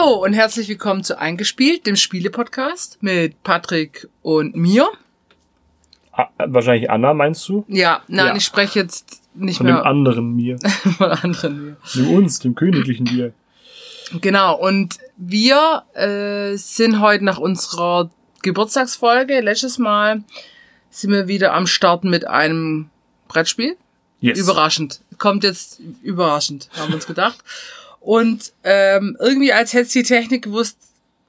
Hallo und herzlich willkommen zu Eingespielt, dem Spiele-Podcast mit Patrick und mir. Ah, wahrscheinlich Anna, meinst du? Ja, nein, Ja. ich spreche jetzt nicht Von dem mehr anderen mir. von anderen mir. Dem uns, dem königlichen mir. Genau, und wir äh, sind heute nach unserer Geburtstagsfolge, letztes Mal, sind wir wieder am Starten mit einem Brettspiel. Yes. Überraschend. Kommt jetzt überraschend, haben wir uns gedacht. Und ähm, irgendwie, als hätte sie die Technik gewusst,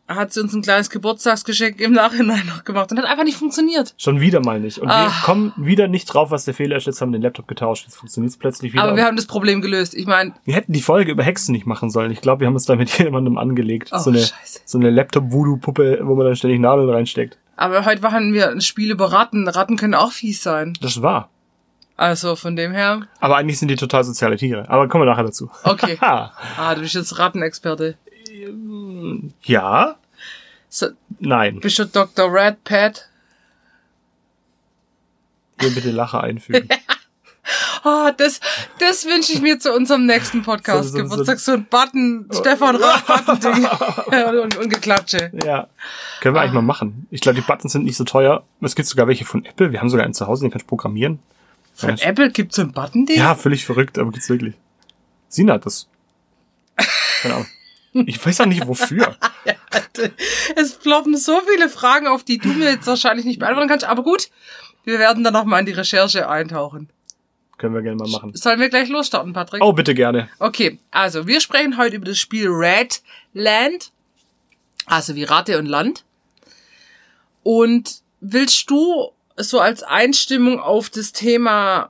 hat sie uns ein kleines Geburtstagsgeschenk im Nachhinein noch gemacht und hat einfach nicht funktioniert. Schon wieder mal nicht. Und wir Ah. kommen wieder nicht drauf, was der Fehler ist. Jetzt haben wir den Laptop getauscht. Jetzt funktioniert es plötzlich wieder. Aber wir haben das Problem gelöst. Ich meine, Wir hätten die Folge über Hexen nicht machen sollen. Ich glaube, wir haben uns da mit jemandem angelegt. Oh, so eine, Scheiße. so eine Laptop-Voodoo-Puppe, wo man dann ständig Nadeln reinsteckt. aber heute machen wir ein Spiel über Ratten. Ratten können auch fies sein. Das war. Also von dem her, Aber eigentlich sind die total soziale Tiere. Aber kommen wir nachher dazu. okay. Ha. Ah, du bist jetzt Rattenexperte. Ja? So, Nein. bist du Dr. Red Pat? Hier bitte Lacher einfügen. Oh, das, das wünsche ich mir zu unserem nächsten Podcast. So- so- Geburtstag, so ein Button, Stefan Rath Button-Ding. und, und Geklatsche. ja. Können wir eigentlich mal machen. Ich glaube, die Buttons sind nicht so teuer. Es gibt sogar welche von Apple. Wir haben sogar einen zu Hause, den kannst du programmieren. Von Ja. Apple gibt's so ein Button-Ding? Ja, völlig verrückt, aber gibt's wirklich. Sina hat das. Keine Ahnung. Ich weiß auch nicht wofür. Es ploppen so viele Fragen auf, die du mir jetzt wahrscheinlich nicht beantworten kannst. Aber gut, wir werden dann nochmal in die Recherche eintauchen. Können wir gerne mal machen. Sollen wir gleich losstarten, Patrick? Oh, bitte gerne. Okay, also wir sprechen heute über das Spiel Red Land, also wie Ratte und Land. Und willst du so als Einstimmung auf das Thema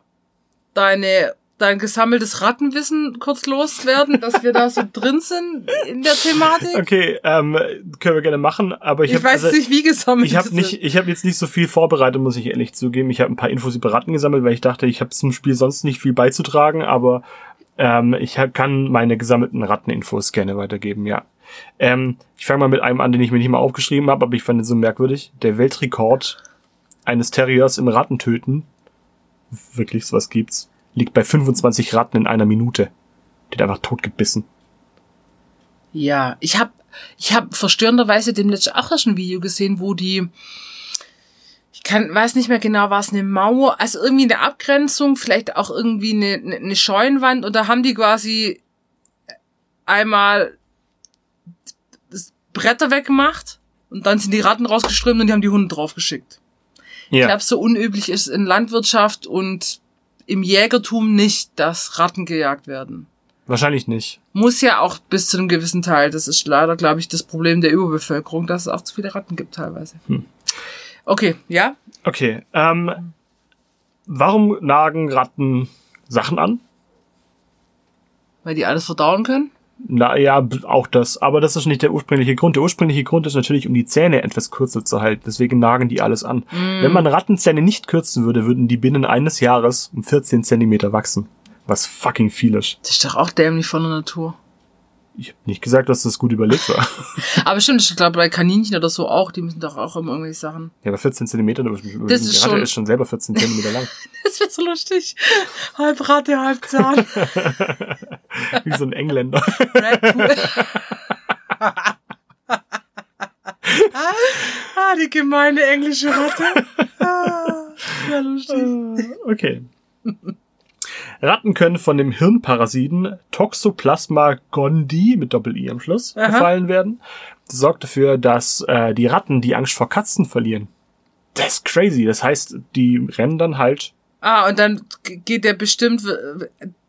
deine dein gesammeltes Rattenwissen kurz loswerden, dass wir da so drin sind in der Thematik? Okay, ähm, können wir gerne machen, aber ich, Ich, hab, weiß also, nicht, wie gesammelt ich habe nicht, ich habe jetzt nicht so viel vorbereitet, muss ich ehrlich zugeben. Ich habe ein paar Infos über Ratten gesammelt, weil ich dachte, ich habe zum Spiel sonst nicht viel beizutragen, aber ähm, ich kann meine gesammelten Ratteninfos gerne weitergeben, ja. Ähm, ich fange mal mit einem an, den ich mir nicht mal aufgeschrieben habe, aber ich fand ihn so merkwürdig. Der Weltrekord eines Terriers im Rattentöten, wirklich, sowas gibt's, liegt bei 25 Ratten in einer Minute. Die hat einfach totgebissen. Ja, ich habe ich hab verstörenderweise demnächst auch erst ein Video gesehen, wo die ich kann weiß nicht mehr genau, war es eine Mauer, also irgendwie eine Abgrenzung, vielleicht auch irgendwie eine, eine, Scheunenwand und da haben die quasi einmal das Bretter weggemacht und dann sind die Ratten rausgeströmt und die haben die Hunde draufgeschickt. Ich Ja. glaube, so unüblich ist in Landwirtschaft und im Jägertum nicht, dass Ratten gejagt werden. Wahrscheinlich nicht. Muss ja auch bis zu einem gewissen Teil. Das ist leider, glaube ich, das Problem der Überbevölkerung, dass es auch zu viele Ratten gibt teilweise. Hm. Okay, ja. Okay, ähm, warum nagen Ratten Sachen an? Weil die alles verdauen können. Na ja, b- auch das. Aber das ist nicht der ursprüngliche Grund. Der ursprüngliche Grund ist natürlich, um die Zähne etwas kürzer zu halten. Deswegen nagen die alles an. Wenn man Rattenzähne nicht kürzen würde, würden die binnen eines Jahres um 14 Zentimeter wachsen. Was fucking viel ist. Das ist doch auch dämlich von der Natur. Ich habe nicht gesagt, dass das gut überlegt war. Aber stimmt, ich glaube bei Kaninchen oder so auch, die müssen doch auch immer irgendwelche Sachen. ja, aber 14 Zentimeter, das ist die Ratte schon- ist schon selber 14 Zentimeter lang. Das wird so lustig. Halb Ratte, halb Zahn. Wie so ein Engländer. Ah, die gemeine englische Ratte. Ah, sehr lustig. Okay. Ratten können von dem Hirnparasiten Toxoplasma gondii mit Doppel-I am Schluss Aha. befallen werden. Das sorgt dafür, dass äh, die Ratten die Angst vor Katzen verlieren. Das ist crazy. Das heißt, die rennen dann halt. Ah, und dann geht der bestimmt,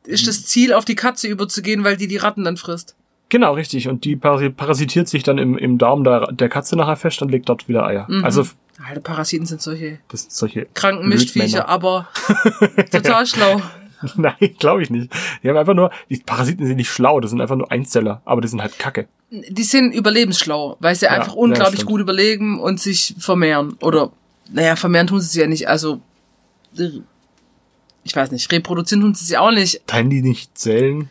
ist das Ziel, auf die Katze überzugehen, weil die die Ratten dann frisst. Genau, richtig. Und die parasi- parasitiert sich dann im, im Darm der, der Katze nachher fest und legt dort wieder Eier. Mhm. Also, Alter, Parasiten sind solche das sind solche kranken. Mischviecher, aber total schlau. Nein, glaube ich nicht. Die haben einfach nur, die Parasiten sind nicht schlau, das sind einfach nur Einzeller, aber die sind halt kacke. Die sind überlebensschlau, weil sie Ja, einfach ja, unglaublich stimmt. gut überlegen und sich vermehren. Oder, naja, vermehren tun sie sich ja nicht, also, ich weiß nicht, reproduzieren tun sie sich auch nicht. Teilen die nicht zählen?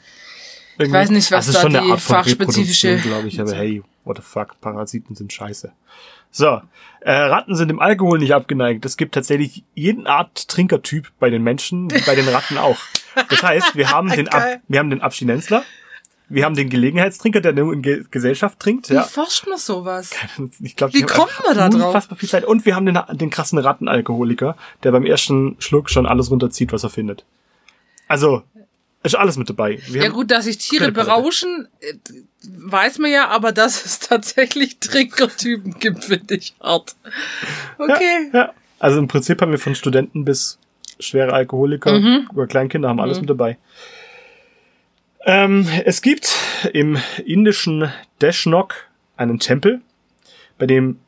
Ich weiß nicht, was ist da schon eine die Art von fachspezifische- glaube ich, aber hey, what the fuck, Parasiten sind scheiße. So, äh, Ratten sind dem Alkohol nicht abgeneigt. Es gibt tatsächlich jeden Art Trinkertyp bei den Menschen, wie bei den Ratten auch. Das heißt, wir haben den, Ab wir haben den Abstinenzler, Wir haben den Gelegenheitstrinker, der nur in Ge Gesellschaft trinkt. Wie Ja. forscht man sowas? Ich glaub, Wie kommt man da drauf? Unfassbar viel Zeit. Und wir haben den, den krassen Rattenalkoholiker, der beim ersten Schluck schon alles runterzieht, was er findet. Also, ist alles mit dabei. Wir Ja gut, dass sich Tiere berauschen, äh, weiß man ja, aber dass es tatsächlich Trinkertypen gibt, finde ich hart. Okay. Ja, ja. Also im Prinzip haben wir von Studenten bis schwere Alkoholiker Mhm. über Kleinkinder haben alles mit dabei. Ähm, es gibt im indischen Deshnok einen Tempel, bei dem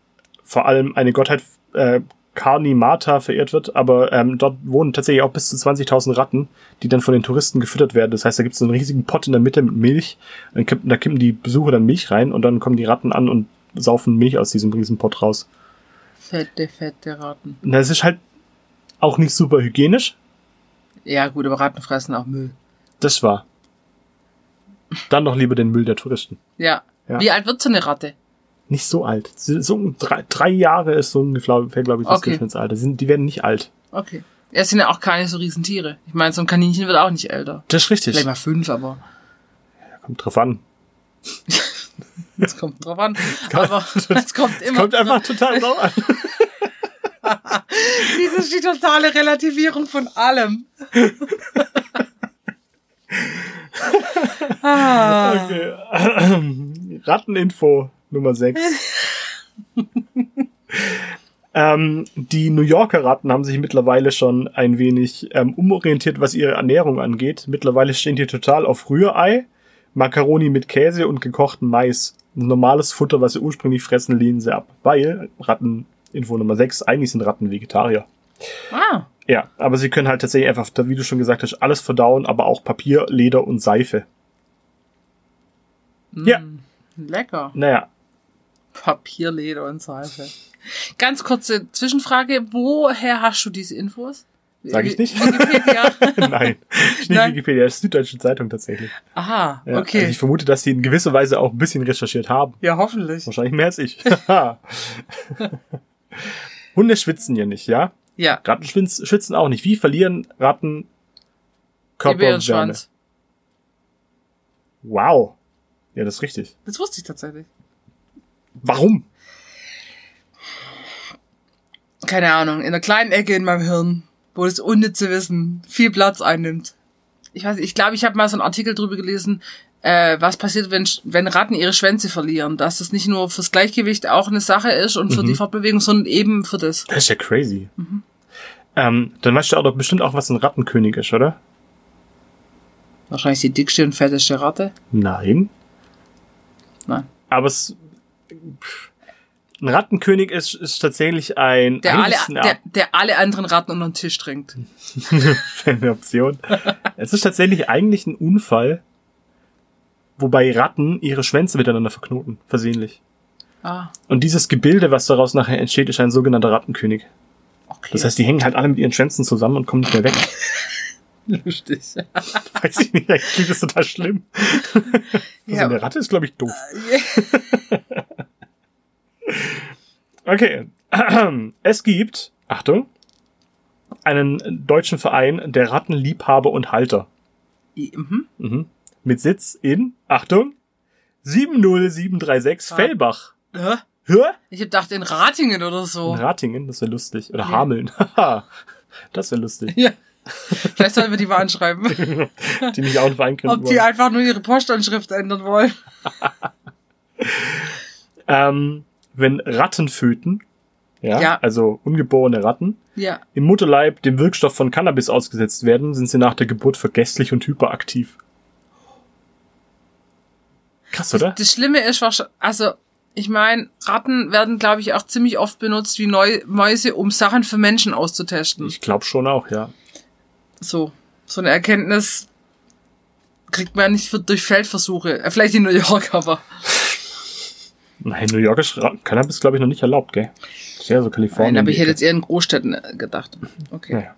vor allem eine Gottheit äh, Karni Mata verehrt wird, aber ähm, dort wohnen tatsächlich auch bis zu 20.000 Ratten, die dann von den Touristen gefüttert werden. Das heißt, da gibt es so einen riesigen Pott in der Mitte mit Milch, dann kippen, da kippen die Besucher dann Milch rein und dann kommen die Ratten an und saufen Milch aus diesem riesen Pott raus. Fette, fette Ratten. Na, es ist halt auch nicht super hygienisch. Ja gut, aber Ratten fressen auch Müll. Das war. Dann noch lieber den Müll der Touristen. Ja. Ja. Wie alt wird so eine Ratte? Nicht so alt. So drei, drei Jahre ist so ungefähr, glaube ich, das Okay. Durchschnittsalter. Die, die werden nicht alt. Okay. Es sind ja auch keine so riesen Tiere. Ich meine, so ein Kaninchen wird auch nicht älter. Das ist richtig. Vielleicht mal fünf, aber Kommt drauf an. es kommt drauf an. Aber es kommt immer. Kommt einfach total drauf an. Das ist die totale Relativierung von allem. ah. Okay. Ratteninfo Nummer 6. ähm, die New Yorker Ratten haben sich mittlerweile schon ein wenig ähm, umorientiert, was ihre Ernährung angeht. Mittlerweile stehen die total auf Rührei, Macaroni mit Käse und gekochten Mais. Normales Futter, was sie ursprünglich fressen, lehnen sie ab. Weil, Ratteninfo Nummer 6, eigentlich sind Ratten Vegetarier. ah. Ja, aber sie können halt tatsächlich einfach, wie du schon gesagt hast, alles verdauen, aber auch Papier, Leder und Seife. Ja. Mm, Lecker. Naja, Papier, Leder und Seife. Ganz kurze Zwischenfrage. Woher hast du diese Infos? Sag ich nicht. Wikipedia. Nein, nicht Nein. Wikipedia, das ist Süddeutsche Zeitung tatsächlich. Aha, Ja, okay. Also ich vermute, dass die in gewisser Weise auch ein bisschen recherchiert haben. ja, hoffentlich. Wahrscheinlich mehr als ich. Hunde schwitzen ja nicht, ja? Ja, Ratten schwitz- schwitzen auch nicht. Wie verlieren Ratten Körperwärme? Gebärenschwanz. Wow. Ja, das ist richtig. Das wusste ich tatsächlich. Warum? Keine Ahnung, in einer kleinen Ecke in meinem Hirn, wo das unnütze Wissen viel Platz einnimmt. Ich weiß, nicht, ich glaube, ich habe mal so einen Artikel drüber gelesen, äh, was passiert, wenn, wenn Ratten ihre Schwänze verlieren. Dass das nicht nur fürs Gleichgewicht auch eine Sache ist und für Mhm. die Fortbewegung, sondern eben für das. Das ist ja crazy. Ähm, dann weißt du auch doch bestimmt auch, was ein Rattenkönig ist, oder? Wahrscheinlich die dickste und fetteste Ratte. Nein. Nein. Aber es. Ein Rattenkönig ist, ist tatsächlich ein. Der alle, der, der alle anderen Ratten unter den Tisch trinkt. eine Option. es ist tatsächlich eigentlich ein Unfall, wobei Ratten ihre Schwänze miteinander verknoten, versehentlich. Ah, Und dieses Gebilde, was daraus nachher entsteht, ist ein sogenannter Rattenkönig. okay. Das heißt, die hängen halt alle mit ihren Schwänzen zusammen und kommen nicht mehr weg. lustig. Weiß ich nicht, eigentlich klingt das total schlimm. Also Ja. eine Ratte ist, glaube ich, doof. Okay. Es gibt, Achtung, einen deutschen Verein der Rattenliebhaber und Halter. mhm. Mhm. Mit Sitz in, Achtung, 70736 Ah. Fellbach. Hä? Hä? Ich hab gedacht in Ratingen oder so. In Ratingen, das wäre lustig. Oder Ja. Hameln. Das wäre lustig. Ja. Vielleicht sollten wir die mal anschreiben. Die nicht auch einen gründen Ob die wollen. einfach nur ihre Postanschrift ändern wollen. Ähm, wenn Rattenföten, ja, Ja. also ungeborene Ratten, Ja. im Mutterleib dem Wirkstoff von Cannabis ausgesetzt werden, sind sie nach der Geburt vergesslich und hyperaktiv. Krass, oder? Das, das Schlimme ist wahrscheinlich, also ich meine, Ratten werden, glaube ich, auch ziemlich oft benutzt wie Neu Mäuse, um Sachen für Menschen auszutesten. Ich glaube schon auch, ja. So, so eine Erkenntnis kriegt man nicht durch Feldversuche. Äh, vielleicht in New York, aber Nein, New York ist Cannabis, glaube ich, noch nicht erlaubt, gell? Ja so Kalifornien. nein, aber ich hätte jetzt eher in Großstädten äh, gedacht. Okay. Naja.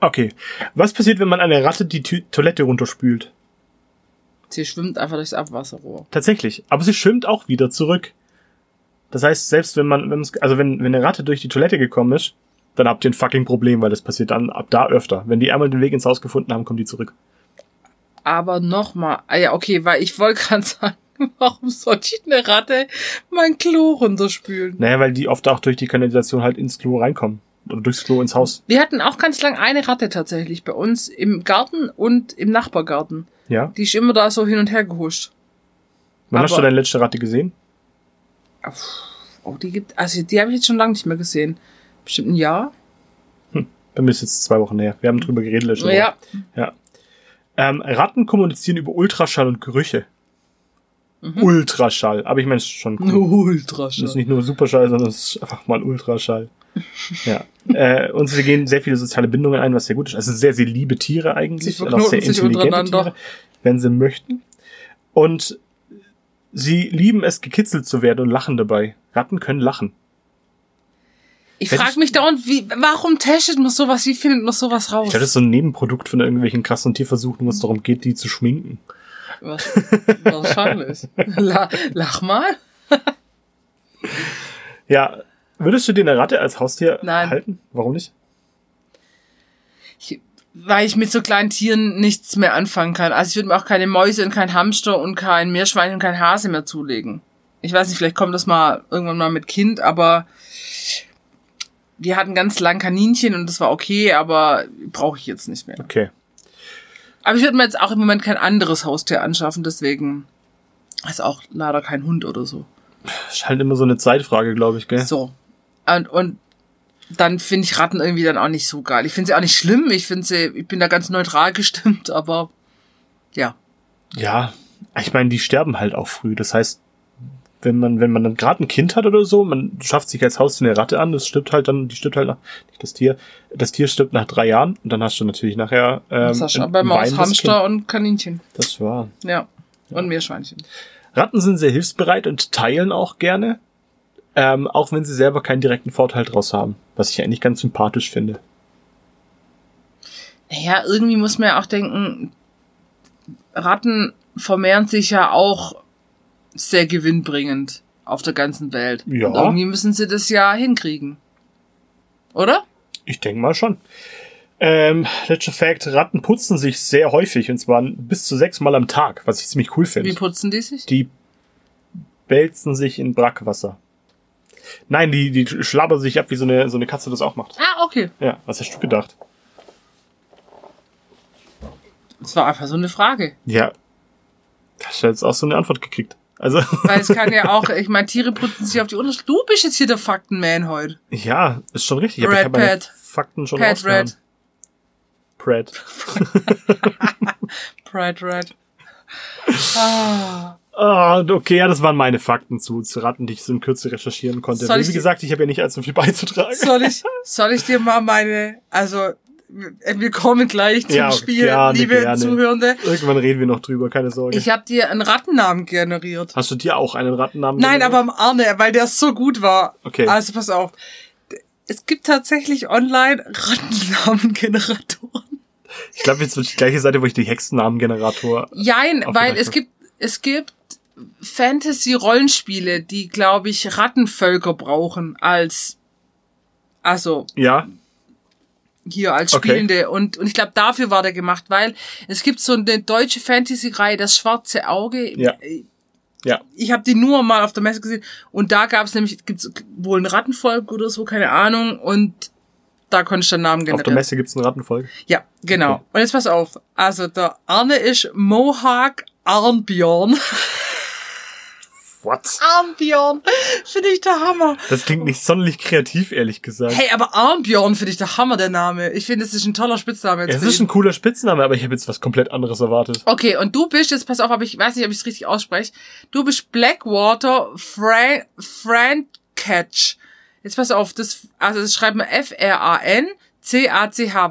Okay. Was passiert, wenn man eine Ratte die Tü Toilette runterspült? Sie schwimmt einfach durchs Abwasserrohr. Tatsächlich. Aber sie schwimmt auch wieder zurück. Das heißt, selbst wenn man, wenn also wenn, wenn eine Ratte durch die Toilette gekommen ist, dann habt ihr ein fucking Problem, weil das passiert dann ab da öfter. Wenn die einmal den Weg ins Haus gefunden haben, kommen die zurück. aber nochmal, ah ja, okay, weil ich wollte gerade sagen, warum sollte ich eine Ratte mein Klo runterspülen? Naja, weil die oft auch durch die Kanalisation halt ins Klo reinkommen. Oder durchs Klo ins Haus. Wir hatten auch ganz lang eine Ratte tatsächlich bei uns im Garten und im Nachbargarten. Ja. Die ist immer da so hin und her gehuscht. Wann hast du Aber- deine letzte Ratte gesehen? Oh, die gibt, also die habe ich jetzt schon lange nicht mehr gesehen. Bestimmt ein Jahr. Bei mir ist jetzt zwei Wochen her. Wir haben drüber geredet Woche. Ja. Ja. Ähm, Ratten kommunizieren über Ultraschall und Gerüche. Mhm. Ultraschall. Aber ich meine, es ist schon cool. Ultra Das ist nicht nur Superschall, sondern es ist einfach mal Ultraschall. ja. Äh, und sie gehen sehr viele soziale Bindungen ein, was sehr gut ist. Also sehr, sehr liebe Tiere eigentlich. Sie und auch sehr intelligente untereinander. Tiere, wenn sie möchten. Und sie lieben es, gekitzelt zu werden und lachen dabei. Ratten können lachen. Ich frage ich- mich dauernd, wie, warum testet man sowas? Wie findet man sowas raus? Ich ist so ein Nebenprodukt von irgendwelchen krassen Tierversuchen, wo es darum geht, die zu schminken. Was, wahrscheinlich. La, lach mal. Ja, würdest du dir eine Ratte als Haustier Nein. halten? Warum nicht? Ich, weil ich mit so kleinen Tieren nichts mehr anfangen kann. Also ich würde mir auch keine Mäuse und kein Hamster und kein Meerschwein und kein Hase mehr zulegen. Ich weiß nicht, vielleicht kommt das mal irgendwann mal mit Kind, aber wir hatten ganz lang Kaninchen und das war okay, aber brauche ich jetzt nicht mehr. Okay. Aber ich würde mir jetzt auch im Moment kein anderes Haustier anschaffen, deswegen ist auch leider kein Hund oder so. Das ist halt immer so eine Zeitfrage, glaube ich, gell? So. Und, und dann finde ich Ratten irgendwie dann auch nicht so geil. Ich finde sie auch nicht schlimm. Ich finde sie, ich bin da ganz neutral gestimmt, aber ja. Ja, ich meine, die sterben halt auch früh. Das heißt, wenn man, wenn man dann gerade ein Kind hat oder so, man schafft sich als Haustier eine Ratte an, das stirbt halt dann, die stirbt halt nach, nicht das Tier, das Tier stirbt nach drei Jahren und dann hast du natürlich nachher ähm, Das hast du bei Maus, Hamster und Kaninchen. Das war. Ja. Und Meerschweinchen. Ratten sind sehr hilfsbereit und teilen auch gerne, ähm, auch wenn sie selber keinen direkten Vorteil draus haben, was ich eigentlich ganz sympathisch finde. Naja, irgendwie muss man ja auch denken, Ratten vermehren sich ja auch sehr gewinnbringend auf der ganzen Welt. Ja. Und irgendwie müssen sie das ja hinkriegen. Oder? Ich denke mal schon. Ähm, letzter Fact, Ratten putzen sich sehr häufig und zwar bis zu sechs Mal am Tag, was ich ziemlich cool finde. Wie putzen die sich? Die wälzen sich in Brackwasser. Nein, die, die schlabbern sich ab, wie so eine, so eine Katze das auch macht. Ah, okay. Ja, was hast du gedacht? Das war einfach so eine Frage. Ja. Hast du jetzt auch so eine Antwort gekriegt. Also, Weil es kann ja auch, ich meine, Tiere putzen sich auf die Unterschiede. Du bist jetzt hier der Faktenman heute. ja, ist schon richtig. aber Red ich habe meine Pat. Fakten schon Pat rausgehauen. Red. Prat. Pride Red. Ah. Ah, okay, ja, das waren meine Fakten zu, zu Ratten, die ich so in Kürze recherchieren konnte. Soll Wie ich gesagt, ich habe ja nicht allzu viel beizutragen. Soll ich, soll ich dir mal meine, also, wir kommen gleich zum Ja, Spiel, gerne, liebe gerne. Zuhörende. Irgendwann reden wir noch drüber, keine Sorge. Ich habe dir einen Rattennamen generiert. Hast du dir auch einen Rattennamen Nein, generiert? aber am Arne, weil der so gut war. Okay. Also pass auf. Es gibt tatsächlich online Rattennamengeneratoren. Ich glaube, jetzt wird die gleiche Seite, wo ich die Hexennamengenerator. Auf weil es gibt, es gibt Fantasy-Rollenspiele, die, glaube ich, Rattenvölker brauchen als, also Ja, hier als Okay. Spielende. Und, und ich glaube, dafür war der gemacht, weil es gibt so eine deutsche Fantasy-Reihe, das schwarze Auge. Ja. ja. Ich habe die nur mal auf der Messe gesehen und da gab es nämlich, gibt's wohl ein Rattenvolk oder so, keine Ahnung. Und da konnte ich den Namen Auf der generieren. Messe gibt's einen Rattenvolk. Ja, genau. Okay. Und jetzt pass auf. Also der Arne ist Mohawk Arnbjörn. What? Arnbjörn finde ich der Hammer. Das klingt nicht sonderlich kreativ, ehrlich gesagt. Hey, aber Arnbjörn finde ich der Hammer, der Name. Ich finde, es ist ein toller Spitzname. Jetzt es ist ein cooler Spitzname, aber ich habe jetzt was komplett anderes erwartet. Okay, und du bist, jetzt pass auf, aber ich weiß nicht, ob ich es richtig ausspreche. Du bist Blackwater Fran Francatch. Jetzt pass auf, das, also das schreibt man F-R-A-N-C-A-C-H,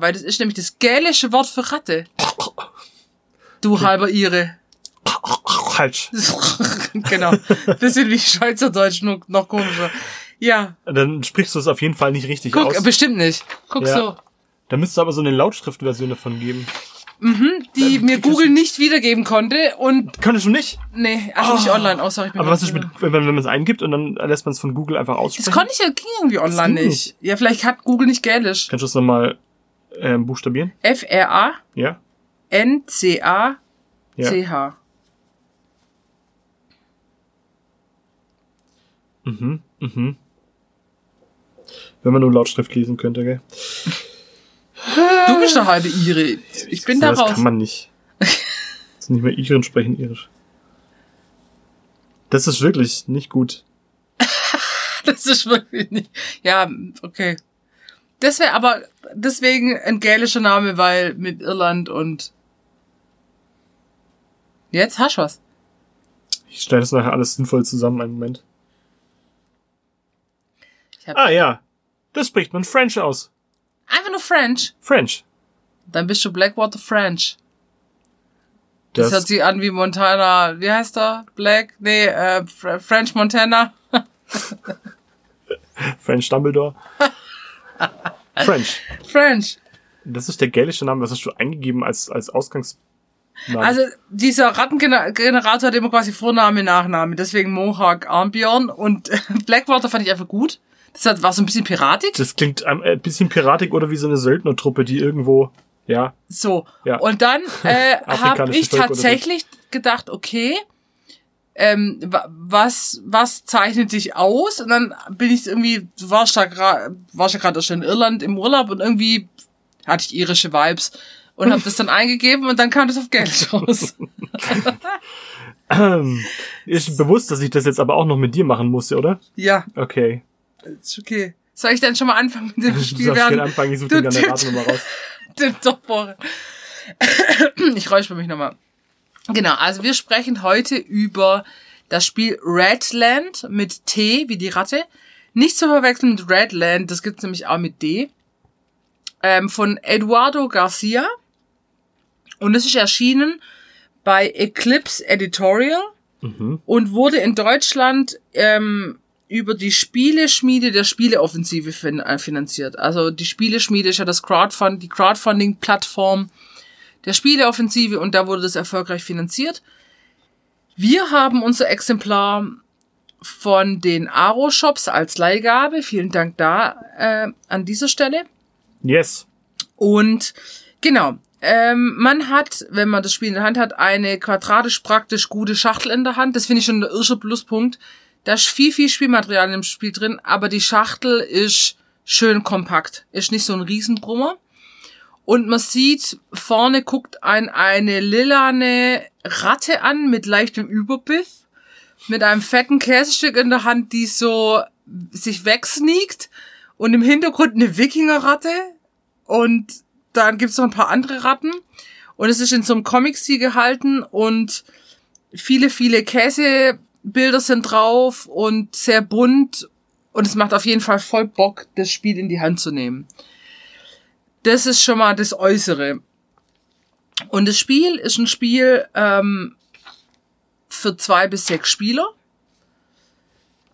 weil das ist nämlich das gälische Wort für Ratte. Du halber Ire. Falsch. genau. Bisschen wie Schweizerdeutsch, nur noch komischer. Ja, Dann sprichst du es auf jeden Fall nicht richtig guck, aus. bestimmt nicht. Guck Ja. so. Da müsste es aber so eine Lautschriftversion davon geben. Die mir kriegst du- Google nicht wiedergeben konnte und, Könntest du nicht? nee, also nicht Oh. online, außer ich bin Aber was ist mit, ganz- wenn man wenn man es eingibt und dann lässt man es von Google einfach aussprechen? Das konnte ich ja, ging irgendwie online ging nicht. Ja, vielleicht hat Google nicht Gälisch. Kannst du es nochmal ähm, buchstabieren? F-R-A Ja? N-C-A. CH. Mhm, mhm. Wenn man nur Lautschrift lesen könnte, gell? Du bist doch halbe Ire. Ich bin Ja, da das raus. kann man nicht. Das sind nicht mehr Iren sprechen Irisch. Das ist wirklich nicht gut. Das ist wirklich nicht. Ja, okay. Das wäre aber deswegen ein gälischer Name, weil mit Irland und. Jetzt hast du was. Ich stelle das nachher alles sinnvoll zusammen, einen Moment. Ah ja, das spricht man French aus. einfach nur French. French. Dann bist du Blackwater French. Das, Das, hört sich an wie Montana. Wie heißt er? Black? Nee, äh, Fr French Montana. French Dumbledore. French. French. Das ist der gälische Name. Was hast du eingegeben als, als Ausgangsname? Also dieser Rattengenerator hat immer quasi Vorname, Nachname. Deswegen Mohawk Armbjörn. Und Blackwater fand ich einfach gut. Das war so ein bisschen piratig. das klingt ein ein bisschen piratig oder wie so eine Söldnertruppe, die irgendwo, ja, So. Ja. Und dann äh, habe ich Volk tatsächlich gedacht, okay, ähm, wa- was, was zeichnet dich aus? Und dann bin ich irgendwie, du warst da gerade, warst ja gerade schon in Irland im Urlaub und irgendwie hatte ich irische Vibes und habe das dann eingegeben und dann kam das auf Geld raus. ist bewusst, dass ich das jetzt aber auch noch mit dir machen musste, oder? ja, Okay. Ist okay. Soll ich dann schon mal anfangen mit dem Du Spiel? gerne während anfangen, ich suche du eine tippst. Ratennummer raus. den Topbohren. Ich räusper mich nochmal. Genau, also wir sprechen heute über das Spiel Redland mit T wie die Ratte. Nicht zu verwechseln mit Redland, das gibt's nämlich auch mit D. Ähm, von Eduardo Garcia. Und es ist erschienen bei Eclipse Editorial Mhm. und wurde in Deutschland ähm, über die Spieleschmiede der Spieleoffensive fin äh, finanziert. Also die Spieleschmiede ist ja das Crowdfund, die Crowdfunding-Plattform der Spieleoffensive und da wurde das erfolgreich finanziert. Wir haben unser Exemplar von den Aro-Shops als Leihgabe. Vielen Dank da äh, an dieser Stelle. Yes. Und genau, ähm, man hat, wenn man das Spiel in der Hand hat, eine quadratisch praktisch gute Schachtel in der Hand. Das finde ich schon der irsche Pluspunkt. Da ist viel, viel Spielmaterial im Spiel drin, aber die Schachtel ist schön kompakt. Ist nicht so ein Riesenbrummer. Und man sieht, vorne guckt ein eine lilane Ratte an mit leichtem Überbiss, mit einem fetten Käsestück in der Hand, die so sich wegsneakt und im Hintergrund eine Wikingerratte und dann gibt's noch ein paar andere Ratten und es ist in so einem Comic-Stil gehalten und viele, viele Käsebilder sind drauf und sehr bunt und es macht auf jeden Fall voll Bock, das Spiel in die Hand zu nehmen. Das ist schon mal das Äußere. Und das Spiel ist ein Spiel ähm, für zwei bis sechs Spieler.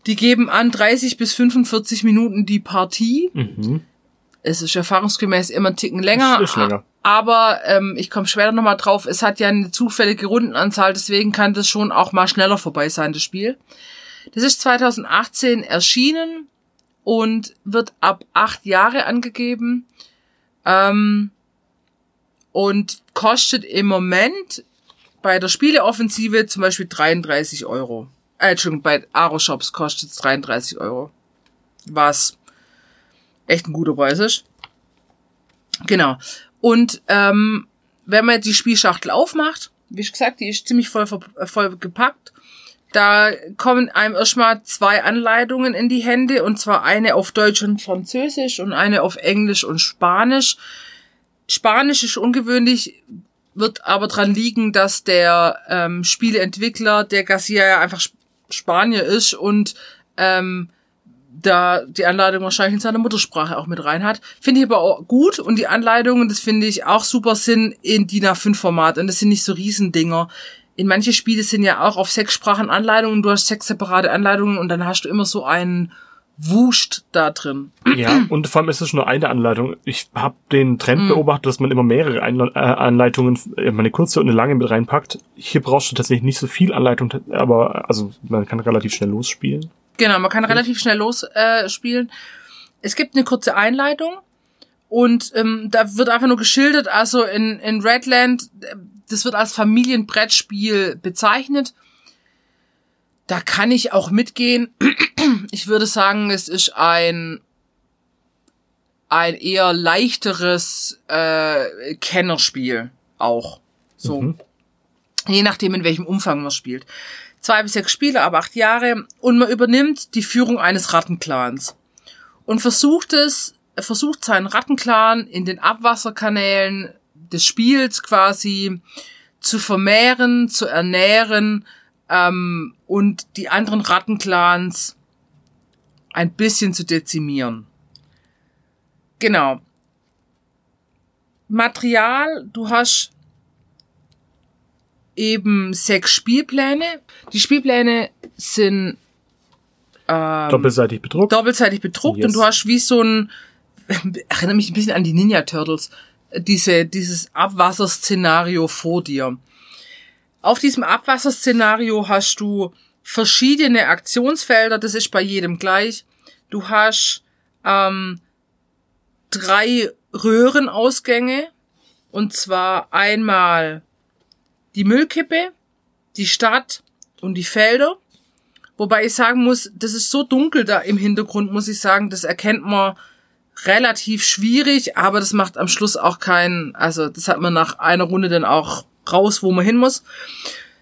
Die geben an 30 bis 45 Minuten die Partie. Mhm. Es ist erfahrungsgemäß immer einen Ticken länger. Ist länger. Aber ähm, ich komme später nochmal drauf. Es hat ja eine zufällige Rundenanzahl, deswegen kann das schon auch mal schneller vorbei sein, das Spiel. Das ist 2018 erschienen und wird ab acht Jahre angegeben. Ähm, und kostet im Moment bei der Spieleoffensive zum Beispiel 33 Euro. Äh, Entschuldigung, bei Aro-Shops kostet es 33 Euro. Was echt ein guter Preis ist. Genau. Und ähm, wenn man die Spielschachtel aufmacht, wie ich gesagt, die ist ziemlich voll, äh, voll gepackt. Da kommen einem erstmal zwei Anleitungen in die Hände, und zwar eine auf Deutsch und Französisch und eine auf Englisch und Spanisch. Spanisch ist ungewöhnlich, wird aber dran liegen, dass der ähm, Spieleentwickler, der Garcia ja einfach Sp- Spanier ist und ähm, da die Anleitung wahrscheinlich in seiner Muttersprache auch mit rein hat. Finde ich aber auch gut und die Anleitungen, das finde ich auch super, sind in DIN A5-Format und das sind nicht so Riesendinger. In manche Spiele sind ja auch auf sechs Sprachen Anleitungen, du hast sechs separate Anleitungen und dann hast du immer so einen Wuscht da drin. Ja, und vor allem ist es nur eine Anleitung. Ich habe den Trend Mhm. beobachtet, dass man immer mehrere Einle äh, Anleitungen, äh, eine kurze und eine lange mit reinpackt. Hier brauchst du tatsächlich nicht so viel Anleitung, aber also man kann relativ schnell losspielen. Genau, man kann relativ schnell losspielen. Äh, es gibt eine kurze Einleitung und ähm, da wird einfach nur geschildert, also in, in Redland, äh, das wird als Familienbrettspiel bezeichnet. Da kann ich auch mitgehen. Ich würde sagen, es ist ein ein eher leichteres äh, Kennerspiel auch. So. Mhm. Je nachdem, in welchem Umfang man spielt. Zwei bis sechs Spiele, aber acht Jahre. Und man übernimmt die Führung eines Rattenclans. Und versucht es, versucht seinen Rattenclan in den Abwasserkanälen des Spiels quasi zu vermehren, zu ernähren ähm, und die anderen Rattenclans ein bisschen zu dezimieren. Genau. Material, du hast eben sechs Spielpläne. Die Spielpläne sind ähm, doppelseitig bedruckt. Doppelseitig bedruckt yes. und du hast wie so ein, erinnere mich ein bisschen an die Ninja Turtles, diese, dieses Abwasserszenario vor dir. Auf diesem Abwasserszenario hast du verschiedene Aktionsfelder, das ist bei jedem gleich. Du hast ähm, drei Röhrenausgänge. Und zwar einmal die Müllkippe, die Stadt und die Felder. Wobei ich sagen muss, das ist so dunkel da im Hintergrund, muss ich sagen, das erkennt man relativ schwierig, aber das macht am Schluss auch keinen, also das hat man nach einer Runde dann auch raus, wo man hin muss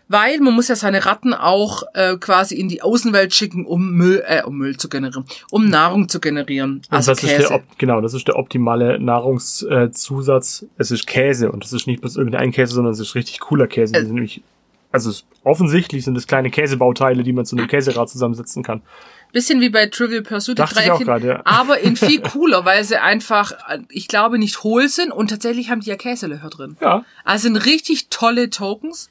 weil man muss ja seine Ratten auch äh, quasi in die Außenwelt schicken, um Müll, äh, um Müll zu generieren, um Nahrung zu generieren. Also das Käse. Ist der, genau, das ist der optimale Nahrungszusatz. es ist Käse und das ist nicht bloß irgendein Käse, sondern es ist richtig cooler Käse. Äh, nämlich, also offensichtlich sind es kleine Käsebauteile, die man zu einem Käserad zusammensetzen kann. Bisschen wie bei Trivial Pursuit, Dachte ich auch grad, ja. aber in viel cooler, weil sie einfach, ich glaube, nicht hohl sind und tatsächlich haben die ja Käselöcher drin. Ja. Also sind richtig tolle Tokens.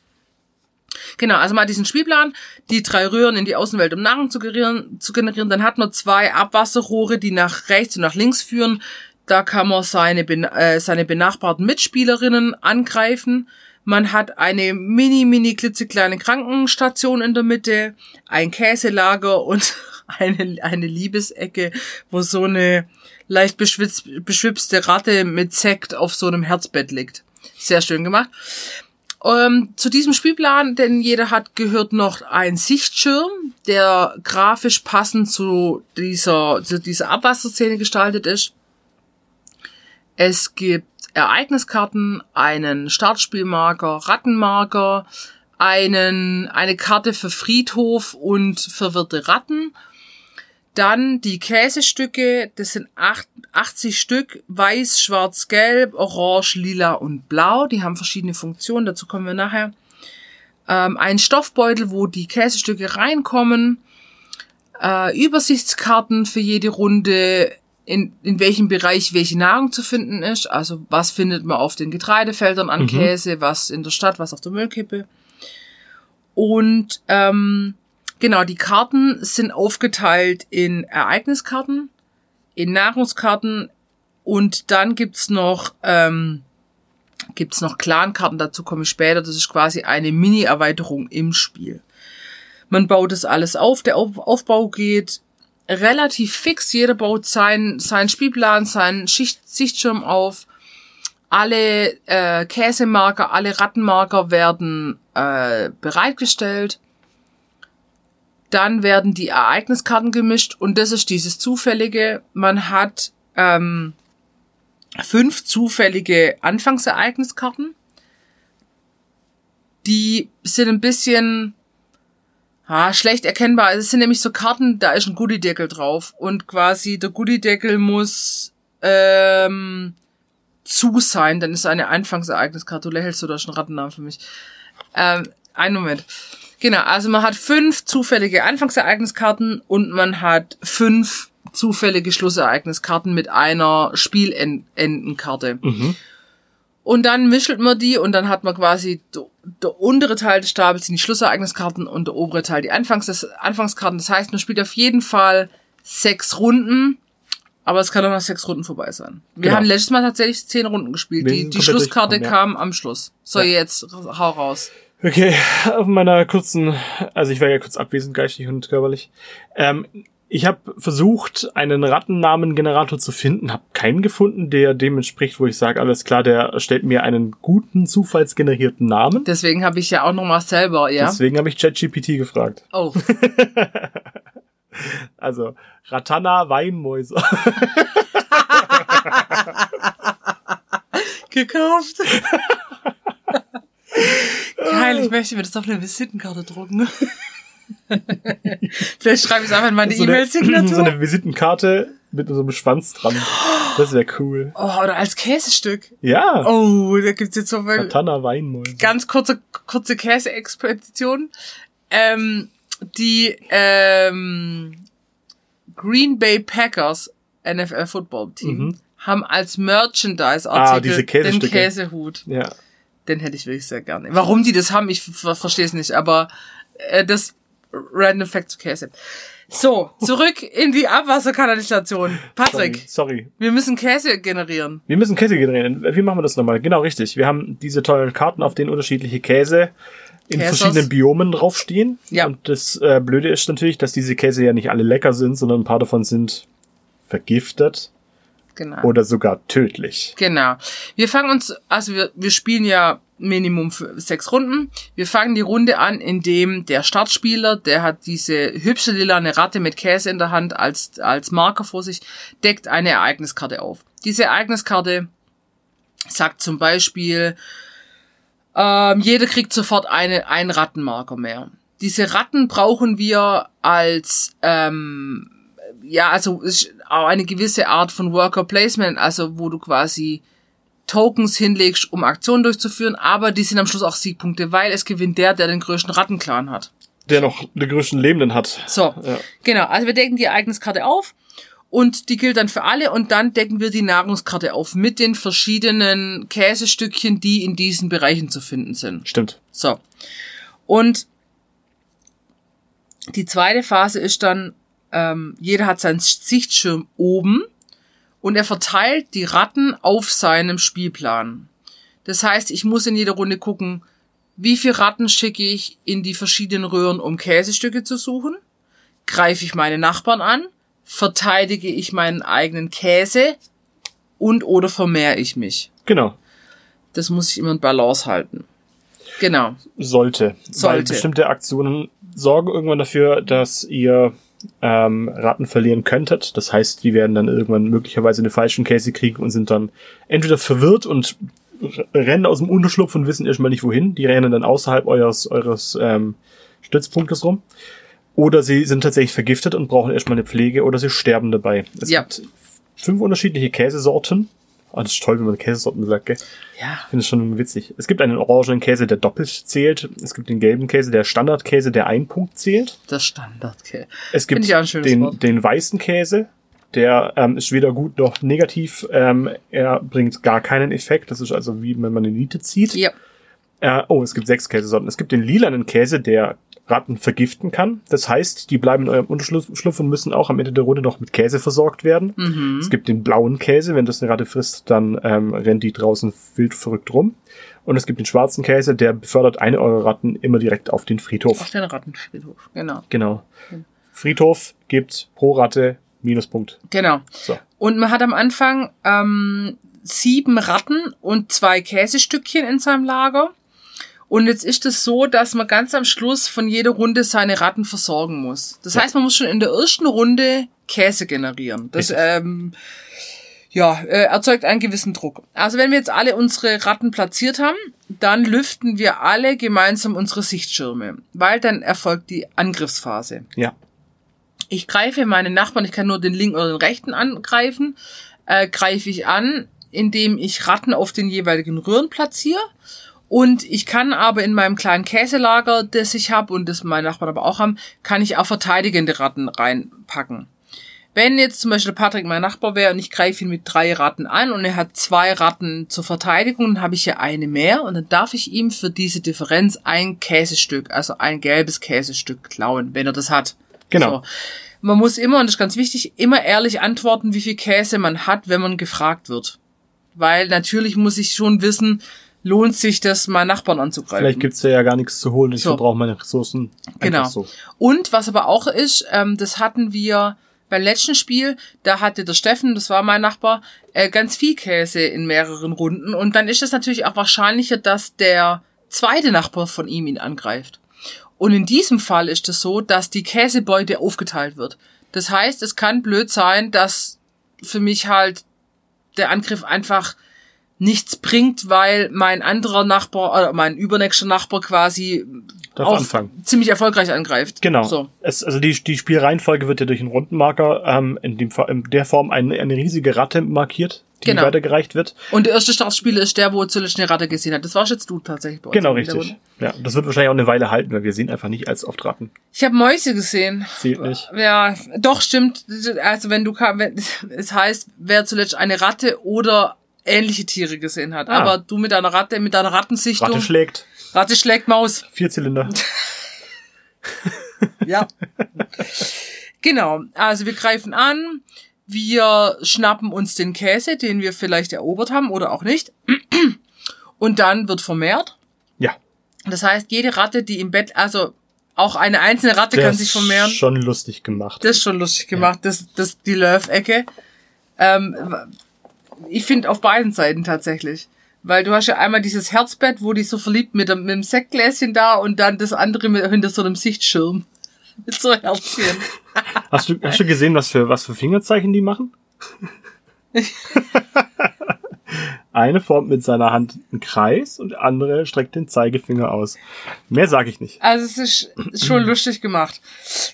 Genau, also hat diesen Spielplan, die drei Röhren in die Außenwelt, um Nahrung zu generieren, zu generieren. Dann hat man zwei Abwasserrohre, die nach rechts und nach links führen. Da kann man seine, äh, seine benachbarten Mitspielerinnen angreifen. Man hat eine mini, mini klitzekleine Krankenstation in der Mitte, ein Käselager und eine, eine Liebesecke, wo so eine leicht beschwipste Ratte mit Sekt auf so einem Herzbett liegt. Sehr schön gemacht. Ähm, zu diesem Spielplan, den jeder hat, gehört noch ein Sichtschirm, der grafisch passend zu dieser, zu dieser Abwasserszene gestaltet ist. Es gibt Ereigniskarten, einen Startspielmarker, Rattenmarker, einen, eine Karte für Friedhof und verwirrte Ratten dann die Käsestücke, das sind 80 Stück, weiß, schwarz, gelb, orange, lila und blau. Die haben verschiedene Funktionen, dazu kommen wir nachher. Ähm, ein Stoffbeutel, wo die Käsestücke reinkommen. Äh, Übersichtskarten für jede Runde, in, in welchem Bereich welche Nahrung zu finden ist. Also was findet man auf den Getreidefeldern an mhm. Käse, was in der Stadt, was auf der Müllkippe. Und ähm, Genau, die Karten sind aufgeteilt in Ereigniskarten, in Nahrungskarten und dann gibt's noch ähm, gibt's noch Clankarten. Dazu komme ich später. Das ist quasi eine Mini-Erweiterung im Spiel. Man baut das alles auf. Der Aufbau geht relativ fix. Jeder baut seinen sein Spielplan, seinen Schicht Sichtschirm auf. Alle äh, Käsemarker, alle Rattenmarker werden äh, bereitgestellt. Dann werden die Ereigniskarten gemischt und das ist dieses zufällige. Man hat ähm, fünf zufällige Anfangsereigniskarten. Die sind ein bisschen ah, schlecht erkennbar. Es sind nämlich so Karten, da ist ein Goodie-Deckel drauf und quasi der Goodie-Deckel muss ähm, zu sein, dann ist eine Anfangsereigniskarte. Du lächelst du da schon Rattennamen für mich. Ähm, einen Moment. Genau, also man hat fünf zufällige Anfangsereigniskarten und man hat fünf zufällige Schlussereigniskarten mit einer Spielendenkarte. Mhm. Und dann mischelt man die und dann hat man quasi der untere Teil des Stapels sind die Schlussereigniskarten und der obere Teil die Anfangs Anfangskarten. Das heißt, man spielt auf jeden Fall sechs Runden, aber es kann auch nach sechs Runden vorbei sein. Wir genau. haben letztes Mal tatsächlich zehn Runden gespielt. Die, die Schlusskarte ja. kam am Schluss. So, ja. jetzt hau raus. Okay, auf meiner kurzen, also ich war ja kurz abwesend, geistig und körperlich. Ähm, Ich habe versucht, einen Rattennamengenerator zu finden, habe keinen gefunden, der dem entspricht, wo ich sage, alles klar, der stellt mir einen guten, zufallsgenerierten Namen. Deswegen habe ich ja auch nochmal selber, ja. Deswegen habe ich ChatGPT gefragt. Oh. Also, Ratana Weinmäuse. Gekauft. Geil, ich möchte mir das auf eine Visitenkarte drucken. Vielleicht schreibe ich es einfach in meine so eine, E-Mail-Signatur. so eine Visitenkarte mit so einem Schwanz dran. Das wäre cool. oh, oder als Käsestück. Ja. Oh, da gibt's jetzt so viel. Ratana Weinmäuse. Ganz kurze, kurze Käse-Expedition. Ähm, die ähm, Green Bay Packers NFL Football Team Mhm. haben als Merchandise-Artikel Ah, diese den. Käsehut. Ja. Den hätte ich wirklich sehr gerne. Warum die das haben, ich ver verstehe es nicht, aber äh, das Random Fact zu Käse. So, zurück in die Abwasserkanalisation. Patrick, Sorry. Sorry. wir müssen Käse generieren. Wir müssen Käse generieren. Wie machen wir das nochmal? Genau, richtig. Wir haben diese tollen Karten, auf denen unterschiedliche Käse in Käsers. verschiedenen Biomen draufstehen. Ja. Und das äh, Blöde ist natürlich, dass diese Käse ja nicht alle lecker sind, sondern ein paar davon sind vergiftet Genau. oder sogar tödlich. Genau. Wir fangen uns, also wir, wir spielen ja Minimum sechs Runden. Wir fangen die Runde an, indem der Startspieler, der hat diese hübsche lilane Ratte mit Käse in der Hand als, als Marker vor sich, deckt eine Ereigniskarte auf. Diese Ereigniskarte sagt zum Beispiel, ähm, jeder kriegt sofort eine, einen Rattenmarker mehr. Diese Ratten brauchen wir als ähm, ja, also auch eine gewisse Art von Worker Placement, also wo du quasi Tokens hinlegst, um Aktionen durchzuführen, aber die sind am Schluss auch Siegpunkte, weil es gewinnt der, der den größten Rattenclan hat. Der noch den größten Lebenden hat. So, Ja. genau, also wir decken die Ereigniskarte auf und die gilt dann für alle und dann decken wir die Nahrungskarte auf mit den verschiedenen Käsestückchen, die in diesen Bereichen zu finden sind. Stimmt. So. Und die zweite Phase ist dann, ähm, jeder hat seinen Sichtschirm oben und er verteilt die Ratten auf seinem Spielplan. Das heißt, ich muss in jeder Runde gucken, wie viele Ratten schicke ich in die verschiedenen Röhren, um Käsestücke zu suchen? Greife ich meine Nachbarn an? Verteidige ich meinen eigenen Käse? Und oder vermehre ich mich? Genau. Das muss ich immer in Balance halten. Genau. Sollte. Weil Sollte. bestimmte Aktionen sorgen irgendwann dafür, dass ihr ähm, Ratten verlieren könntet. Das heißt, die werden dann irgendwann möglicherweise eine falschen Käse kriegen und sind dann entweder verwirrt und rennen aus dem Unterschlupf und wissen erstmal nicht wohin. Die rennen dann außerhalb eures, eures ähm, Stützpunktes rum. Oder sie sind tatsächlich vergiftet und brauchen erstmal eine Pflege oder sie sterben dabei. Es Ja. gibt fünf unterschiedliche Käsesorten. Ah, das ist toll, wenn man Käsesorten sagt, gell? Ja. Ich finde es schon witzig. Es gibt einen orangenen Käse, der doppelt zählt. Es gibt den gelben Käse, der Standardkäse, der ein Punkt zählt. Das Standard, okay. Es gibt den, Wort. den weißen Käse, der ähm, ist weder gut noch negativ. Ähm, er bringt gar keinen Effekt. Das ist also wie wenn man eine Niete zieht. Ja. Äh, oh, es gibt sechs Käsesorten. Es gibt den lilanen Käse, der Ratten vergiften kann. Das heißt, die bleiben in eurem Unterschlupf und müssen auch am Ende der Runde noch mit Käse versorgt werden. Mhm. Es gibt den blauen Käse, wenn das eine Ratte frisst, dann ähm, rennt die draußen wild verrückt rum. Und es gibt den schwarzen Käse, der befördert eine eurer Ratten immer direkt auf den Friedhof. Auf den Rattenfriedhof. Genau. Genau. Friedhof gibt pro Ratte Minuspunkt. Genau. So. Und man hat am Anfang ähm, sieben Ratten und zwei Käsestückchen in seinem Lager. Und jetzt ist es so, dass man ganz am Schluss von jeder Runde seine Ratten versorgen muss. Das Ja. heißt, man muss schon in der ersten Runde Käse generieren. Das ähm, ja, äh, erzeugt einen gewissen Druck. Also wenn wir jetzt alle unsere Ratten platziert haben, dann lüften wir alle gemeinsam unsere Sichtschirme, weil dann erfolgt die Angriffsphase. Ja. Ich greife meine Nachbarn, ich kann nur den linken oder den rechten angreifen, äh, greife ich an, indem ich Ratten auf den jeweiligen Röhren platziere. Und ich kann aber in meinem kleinen Käselager, das ich habe und das meine Nachbarn aber auch haben, kann ich auch verteidigende Ratten reinpacken. Wenn jetzt zum Beispiel Patrick mein Nachbar wäre und ich greife ihn mit drei Ratten an und er hat zwei Ratten zur Verteidigung, dann habe ich ja eine mehr und dann darf ich ihm für diese Differenz ein Käsestück, also ein gelbes Käsestück klauen, wenn er das hat. Genau. So. Man muss immer, und das ist ganz wichtig, immer ehrlich antworten, wie viel Käse man hat, wenn man gefragt wird. Weil natürlich muss ich schon wissen, lohnt sich das, mal Nachbarn anzugreifen. Vielleicht gibt's ja, ja gar nichts zu holen. Ich So. verbrauche meine Ressourcen. Genau. So. Und was aber auch ist, ähm, das hatten wir beim letzten Spiel, da hatte der Steffen, das war mein Nachbar, äh, ganz viel Käse in mehreren Runden. Und dann ist es natürlich auch wahrscheinlicher, dass der zweite Nachbar von ihm ihn angreift. Und in diesem Fall ist es so, dass die Käsebeute aufgeteilt wird. Das heißt, es kann blöd sein, dass für mich halt der Angriff einfach nichts bringt, weil mein anderer Nachbar oder mein übernächster Nachbar quasi Darf auch anfangen. ziemlich erfolgreich angreift. Genau. So. Es, also die, die Spielreihenfolge wird ja durch einen Rundenmarker ähm, in, dem, in der Form eine, eine riesige Ratte markiert, die Genau. weitergereicht wird. Und der erste Startspieler ist der, wo zuletzt eine Ratte gesehen hat. Das warst jetzt du tatsächlich bei uns. Genau, richtig. Ja, das wird wahrscheinlich auch eine Weile halten, weil wir sehen einfach nicht als oft Ratten. Ich habe Mäuse gesehen. Zählt nicht. Ja, doch, stimmt. Also wenn du kam, wenn, es heißt, wer zuletzt eine Ratte oder ähnliche Tiere gesehen hat. Ah. Aber du mit deiner Ratte, mit deiner Rattensichtung. Ratte schlägt. Ratte schlägt Maus. Vierzylinder. Ja. genau. Also wir greifen an. Wir schnappen uns den Käse, den wir vielleicht erobert haben oder auch nicht. Und dann wird vermehrt. Ja. Das heißt, jede Ratte, die im Bett, also auch eine einzelne Ratte Der kann ist sich vermehren. Schon lustig gemacht. Das ist schon lustig gemacht, das, das, die Love-Ecke. Ähm, ich finde auf beiden Seiten tatsächlich. Weil du hast ja einmal dieses Herzbett, wo die so verliebt mit dem, mit dem Sektgläschen da und dann das andere mit, hinter so einem Sichtschirm. Mit so Herzchen. Hast du, hast du gesehen, was für, was für Fingerzeichen die machen? Eine formt mit seiner Hand einen Kreis und andere streckt den Zeigefinger aus. Mehr sage ich nicht. Also es ist, ist schon lustig gemacht.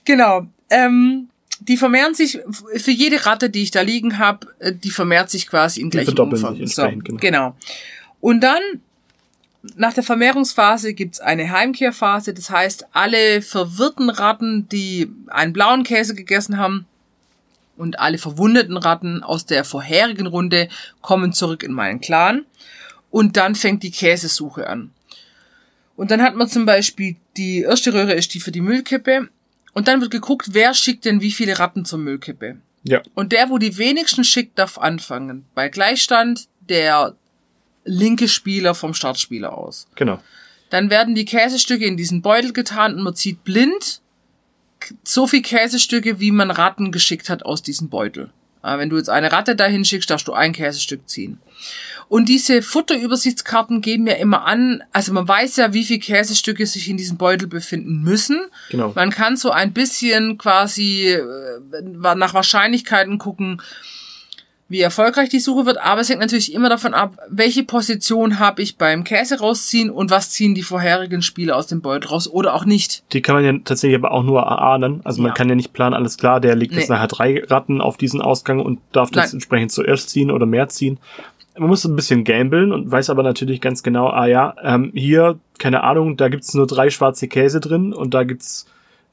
Genau. Ähm, die vermehren sich für jede Ratte, die ich da liegen habe, die vermehrt sich quasi gleichen verdoppeln Umfang. sich so, genau. genau. Und dann nach der Vermehrungsphase gibt's eine Heimkehrphase. Das heißt, alle verwirrten Ratten, die einen blauen Käse gegessen haben und alle verwundeten Ratten aus der vorherigen Runde kommen zurück in meinen Clan. Und dann fängt die Käsesuche an. Und dann hat man zum Beispiel, die erste Röhre ist die für die Müllkippe. Und dann wird geguckt, wer schickt denn wie viele Ratten zur Müllkippe. Ja. Und der, wo die wenigsten schickt, darf anfangen. Bei Gleichstand der linke Spieler vom Startspieler aus. Genau. Dann werden die Käsestücke in diesen Beutel getan und man zieht blind so viel Käsestücke, wie man Ratten geschickt hat aus diesem Beutel. Äh, Wenn du jetzt eine Ratte dahin schickst, darfst du ein Käsestück ziehen. Und diese Futterübersichtskarten geben ja immer an, also man weiß ja, wie viele Käsestücke sich in diesem Beutel befinden müssen. Genau. Man kann so ein bisschen quasi äh, nach Wahrscheinlichkeiten gucken, wie erfolgreich die Suche wird, aber es hängt natürlich immer davon ab, welche Position habe ich beim Käse rausziehen und was ziehen die vorherigen Spieler aus dem Beutel raus oder auch nicht. Die kann man ja tatsächlich aber auch nur erahnen. Also man Ja. kann ja nicht planen, alles klar, der legt jetzt Nee. nachher drei Ratten auf diesen Ausgang und darf das Nein. entsprechend zuerst ziehen oder mehr ziehen. Man muss ein bisschen gambeln und weiß aber natürlich ganz genau, ah ja, ähm, hier, keine Ahnung, da gibt's nur drei schwarze Käse drin und da gibt's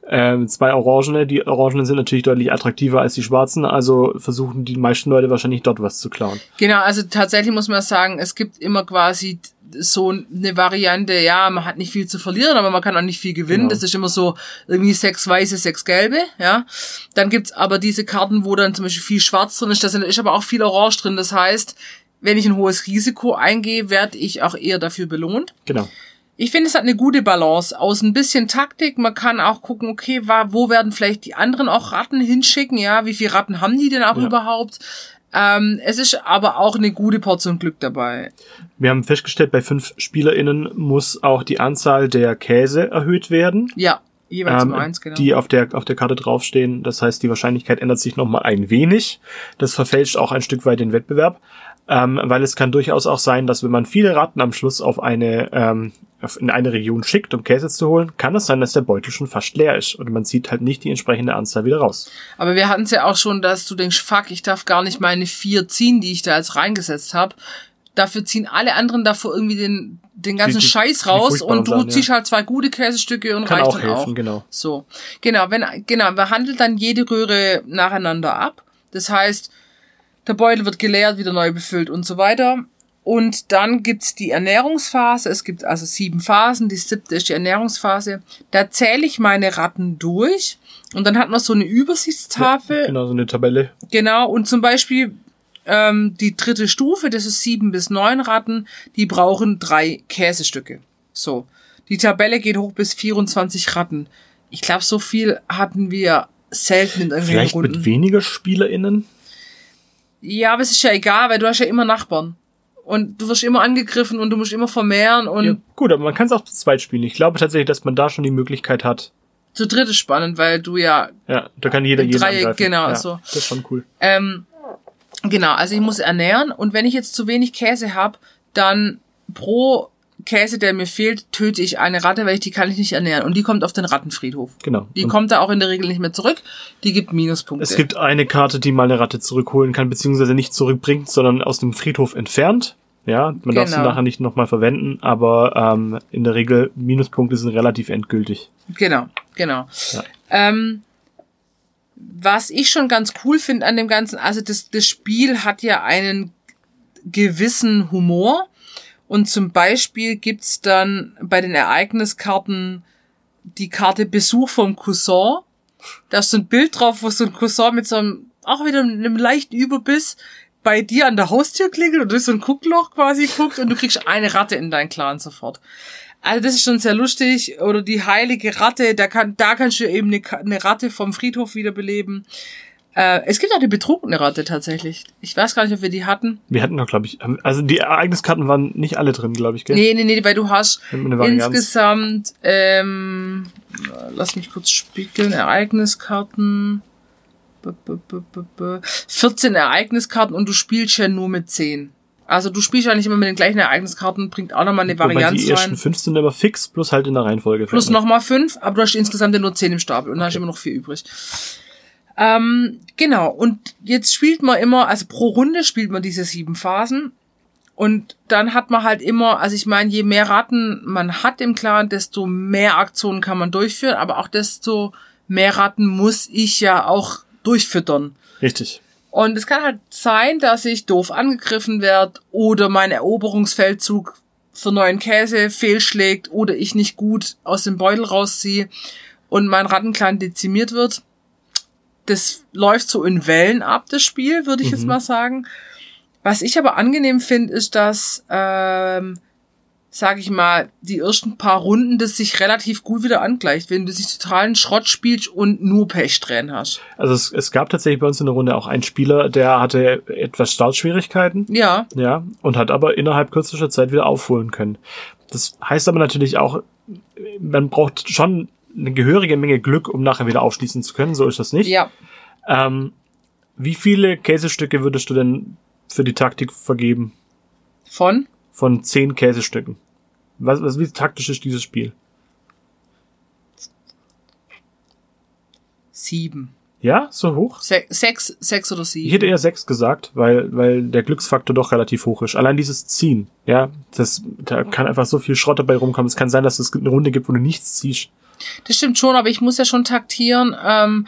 ähm, zwei Orangene. Die Orangenen sind natürlich deutlich attraktiver als die schwarzen, also versuchen die meisten Leute wahrscheinlich dort was zu klauen. Genau, also tatsächlich muss man sagen, es gibt immer quasi so eine Variante, ja, man hat nicht viel zu verlieren, aber man kann auch nicht viel gewinnen. Genau. Das ist immer so irgendwie sechs weiße, sechs gelbe, ja. Dann gibt's aber diese Karten, wo dann zum Beispiel viel schwarz drin ist, da ist aber auch viel orange drin. Das heißt, wenn ich ein hohes Risiko eingehe, werde ich auch eher dafür belohnt. Genau. Ich finde, es hat eine gute Balance aus ein bisschen Taktik. Man kann auch gucken, okay, wo werden vielleicht die anderen auch Ratten hinschicken? Ja, wie viele Ratten haben die denn auch Ja. überhaupt? Ähm, es ist aber auch eine gute Portion Glück dabei. Wir haben festgestellt, bei fünf SpielerInnen muss auch die Anzahl der Käse erhöht werden. Ja, jeweils ähm, um eins, genau. die auf der, auf der Karte draufstehen. Das heißt, die Wahrscheinlichkeit ändert sich nochmal ein wenig. Das verfälscht auch ein Stück weit den Wettbewerb, ähm, weil es kann durchaus auch sein, dass wenn man viele Ratten am Schluss auf eine, ähm, in eine Region schickt, um Käse zu holen, kann es sein, dass der Beutel schon fast leer ist und man zieht halt nicht die entsprechende Anzahl wieder raus. aber wir hatten es ja auch schon, dass du denkst, fuck, ich darf gar nicht meine vier ziehen, die ich da jetzt reingesetzt habe. Dafür ziehen alle anderen davor irgendwie den, den ganzen Die- die- Scheiß raus und du ja. ziehst halt zwei gute Käsestücke und Kann reicht auch dann helfen, auch. genau. So. Genau, wenn, genau, wir handeln dann jede Röhre nacheinander ab. Das heißt, der Beutel wird geleert, wieder neu befüllt und so weiter. Und dann gibt's die Ernährungsphase. Es gibt also sieben Phasen. Die siebte ist die Ernährungsphase. Da zähle ich meine Ratten durch. Und dann hat man so eine Übersichtstafel. Genau, so eine Tabelle. Genau, und zum Beispiel ähm, die dritte Stufe, das ist sieben bis neun Ratten, die brauchen drei Käsestücke. So. Die Tabelle geht hoch bis 24 Ratten. Ich glaube, so viel hatten wir selten in irgendwelchen Vielleicht Runden. mit weniger SpielerInnen? Ja, aber es ist ja egal, weil du hast ja immer Nachbarn. Und du wirst immer angegriffen und du musst immer vermehren und Ja, gut, aber man kann es auch zu zweit spielen. Ich glaube tatsächlich, dass man da schon die Möglichkeit hat. zu dritt ist spannend, weil du ja, Ja, da kann jeder jeden Dreieck, angreifen. genau, ja, so. Das ist schon cool. ähm, genau, also ich muss ernähren und wenn ich jetzt zu wenig Käse habe, dann pro Käse, der mir fehlt, töte ich eine Ratte, weil ich die kann ich nicht ernähren. Und die kommt auf den Rattenfriedhof. Genau. Die Und kommt da auch in der Regel nicht mehr zurück. Die gibt Minuspunkte. es gibt eine Karte, die mal eine Ratte zurückholen kann, beziehungsweise nicht zurückbringt, sondern aus dem Friedhof entfernt. Ja, man darf sie Genau. nachher nicht nochmal verwenden, aber ähm, in der Regel Minuspunkte sind relativ endgültig. Genau, genau. Ja. Ähm, was ich schon ganz cool finde an dem Ganzen, also das, das Spiel hat ja einen gewissen Humor. Und zum Beispiel gibt's dann bei den Ereigniskarten die Karte Besuch vom Cousin. Da ist so ein Bild drauf, wo so ein Cousin mit so einem, auch wieder einem leichten Überbiss bei dir an der Haustür klingelt und durch so ein Guckloch quasi guckt und du kriegst eine Ratte in deinen Clan sofort. Also das ist schon sehr lustig. Oder die heilige Ratte, da, kann, da kannst du eben eine, eine Ratte vom Friedhof wiederbeleben. Äh, es gibt auch eine betrunkene Ratte tatsächlich. Ich weiß gar nicht, ob wir die hatten. Wir hatten doch, glaube ich, also die Ereigniskarten waren nicht alle drin, glaube ich, gell? Nee, nee, nee, weil du hast insgesamt, ähm, lass mich kurz spiegeln, Ereigniskarten. B -b -b -b -b 14 Ereigniskarten und du spielst ja nur mit 10. Also du spielst ja nicht immer mit den gleichen Ereigniskarten, bringt auch nochmal eine Varianz die ersten rein. fünf sind aber fix, plus halt in der Reihenfolge. Plus nochmal fünf, aber du hast insgesamt ja nur zehn im Stapel und dann hast du immer noch vier übrig. Ähm, genau, und jetzt spielt man immer, also pro Runde spielt man diese sieben Phasen. Und dann hat man halt immer, also ich meine, je mehr Ratten man hat im Clan, desto mehr Aktionen kann man durchführen, aber auch desto mehr Ratten muss ich ja auch durchfüttern. Richtig. Und es kann halt sein, dass ich doof angegriffen werde oder mein Eroberungsfeldzug für neuen Käse fehlschlägt oder ich nicht gut aus dem Beutel rausziehe und mein Rattenclan dezimiert wird. Das läuft so in Wellen ab, das Spiel, würde ich jetzt mal sagen. Was ich aber angenehm finde, ist, dass, ähm, sag ich mal, die ersten paar Runden das sich relativ gut wieder angleicht, wenn du sich totalen Schrott spielst und nur Pechsträhnen hast. Also es, es gab tatsächlich bei uns in der Runde auch einen Spieler, der hatte etwas Startschwierigkeiten. Ja, Ja, und hat aber innerhalb kürzester Zeit wieder aufholen können. Das heißt aber natürlich auch, man braucht schon eine gehörige Menge Glück, um nachher wieder aufschließen zu können. So ist das nicht. ja. Ähm, wie viele Käsestücke würdest du denn für die Taktik vergeben? Von? Von zehn Käsestücken. Was, was, wie taktisch ist dieses Spiel? Sieben. Ja, so hoch? Se sechs, sechs oder Ich sieben. hätte eher sechs gesagt, weil, weil der Glücksfaktor doch relativ hoch ist. Allein dieses Ziehen, ja, das, da kann einfach so viel Schrott dabei rumkommen. Es kann sein, dass es eine Runde gibt, wo du nichts ziehst. Das stimmt schon, aber ich muss ja schon taktieren, ähm,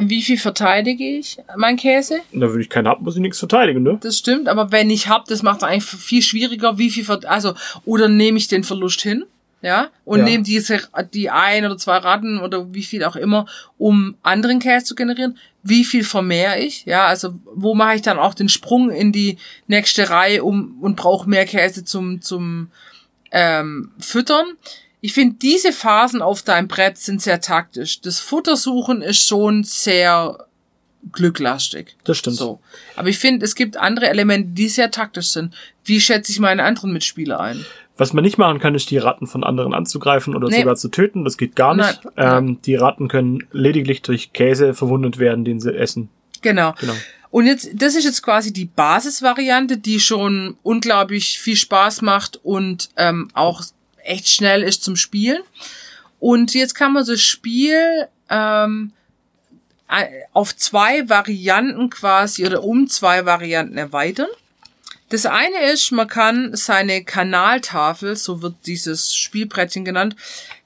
wie viel verteidige ich mein Käse? Da würde ich keinen haben, muss ich nichts verteidigen, ne? Das stimmt, aber wenn ich hab, das macht es eigentlich viel schwieriger, wie viel, also, oder nehme ich den Verlust hin, ja, und Ja. nehme diese, die ein oder zwei Ratten oder wie viel auch immer, um anderen Käse zu generieren. Wie viel vermehre ich, ja, also, wo mache ich dann auch den Sprung in die nächste Reihe um, und brauche mehr Käse zum, zum, ähm, Füttern. Ich finde, diese Phasen auf deinem Brett sind sehr taktisch. Das Futtersuchen ist schon sehr glücklastig. Das stimmt. So. Aber ich finde, es gibt andere Elemente, die sehr taktisch sind. Wie schätze ich meine anderen Mitspieler ein? Was man nicht machen kann, ist die Ratten von anderen anzugreifen oder Nee. sogar zu töten. Das geht gar nicht. Ähm, die Ratten können lediglich durch Käse verwundet werden, den sie essen. Genau. Genau. Und jetzt, das ist jetzt quasi die Basisvariante, die schon unglaublich viel Spaß macht und ähm, auch echt schnell ist zum Spielen. Und jetzt kann man das Spiel ähm, äh, auf zwei Varianten quasi oder um zwei Varianten erweitern. Das eine ist, man kann seine Kanaltafel, so wird dieses Spielbrettchen genannt,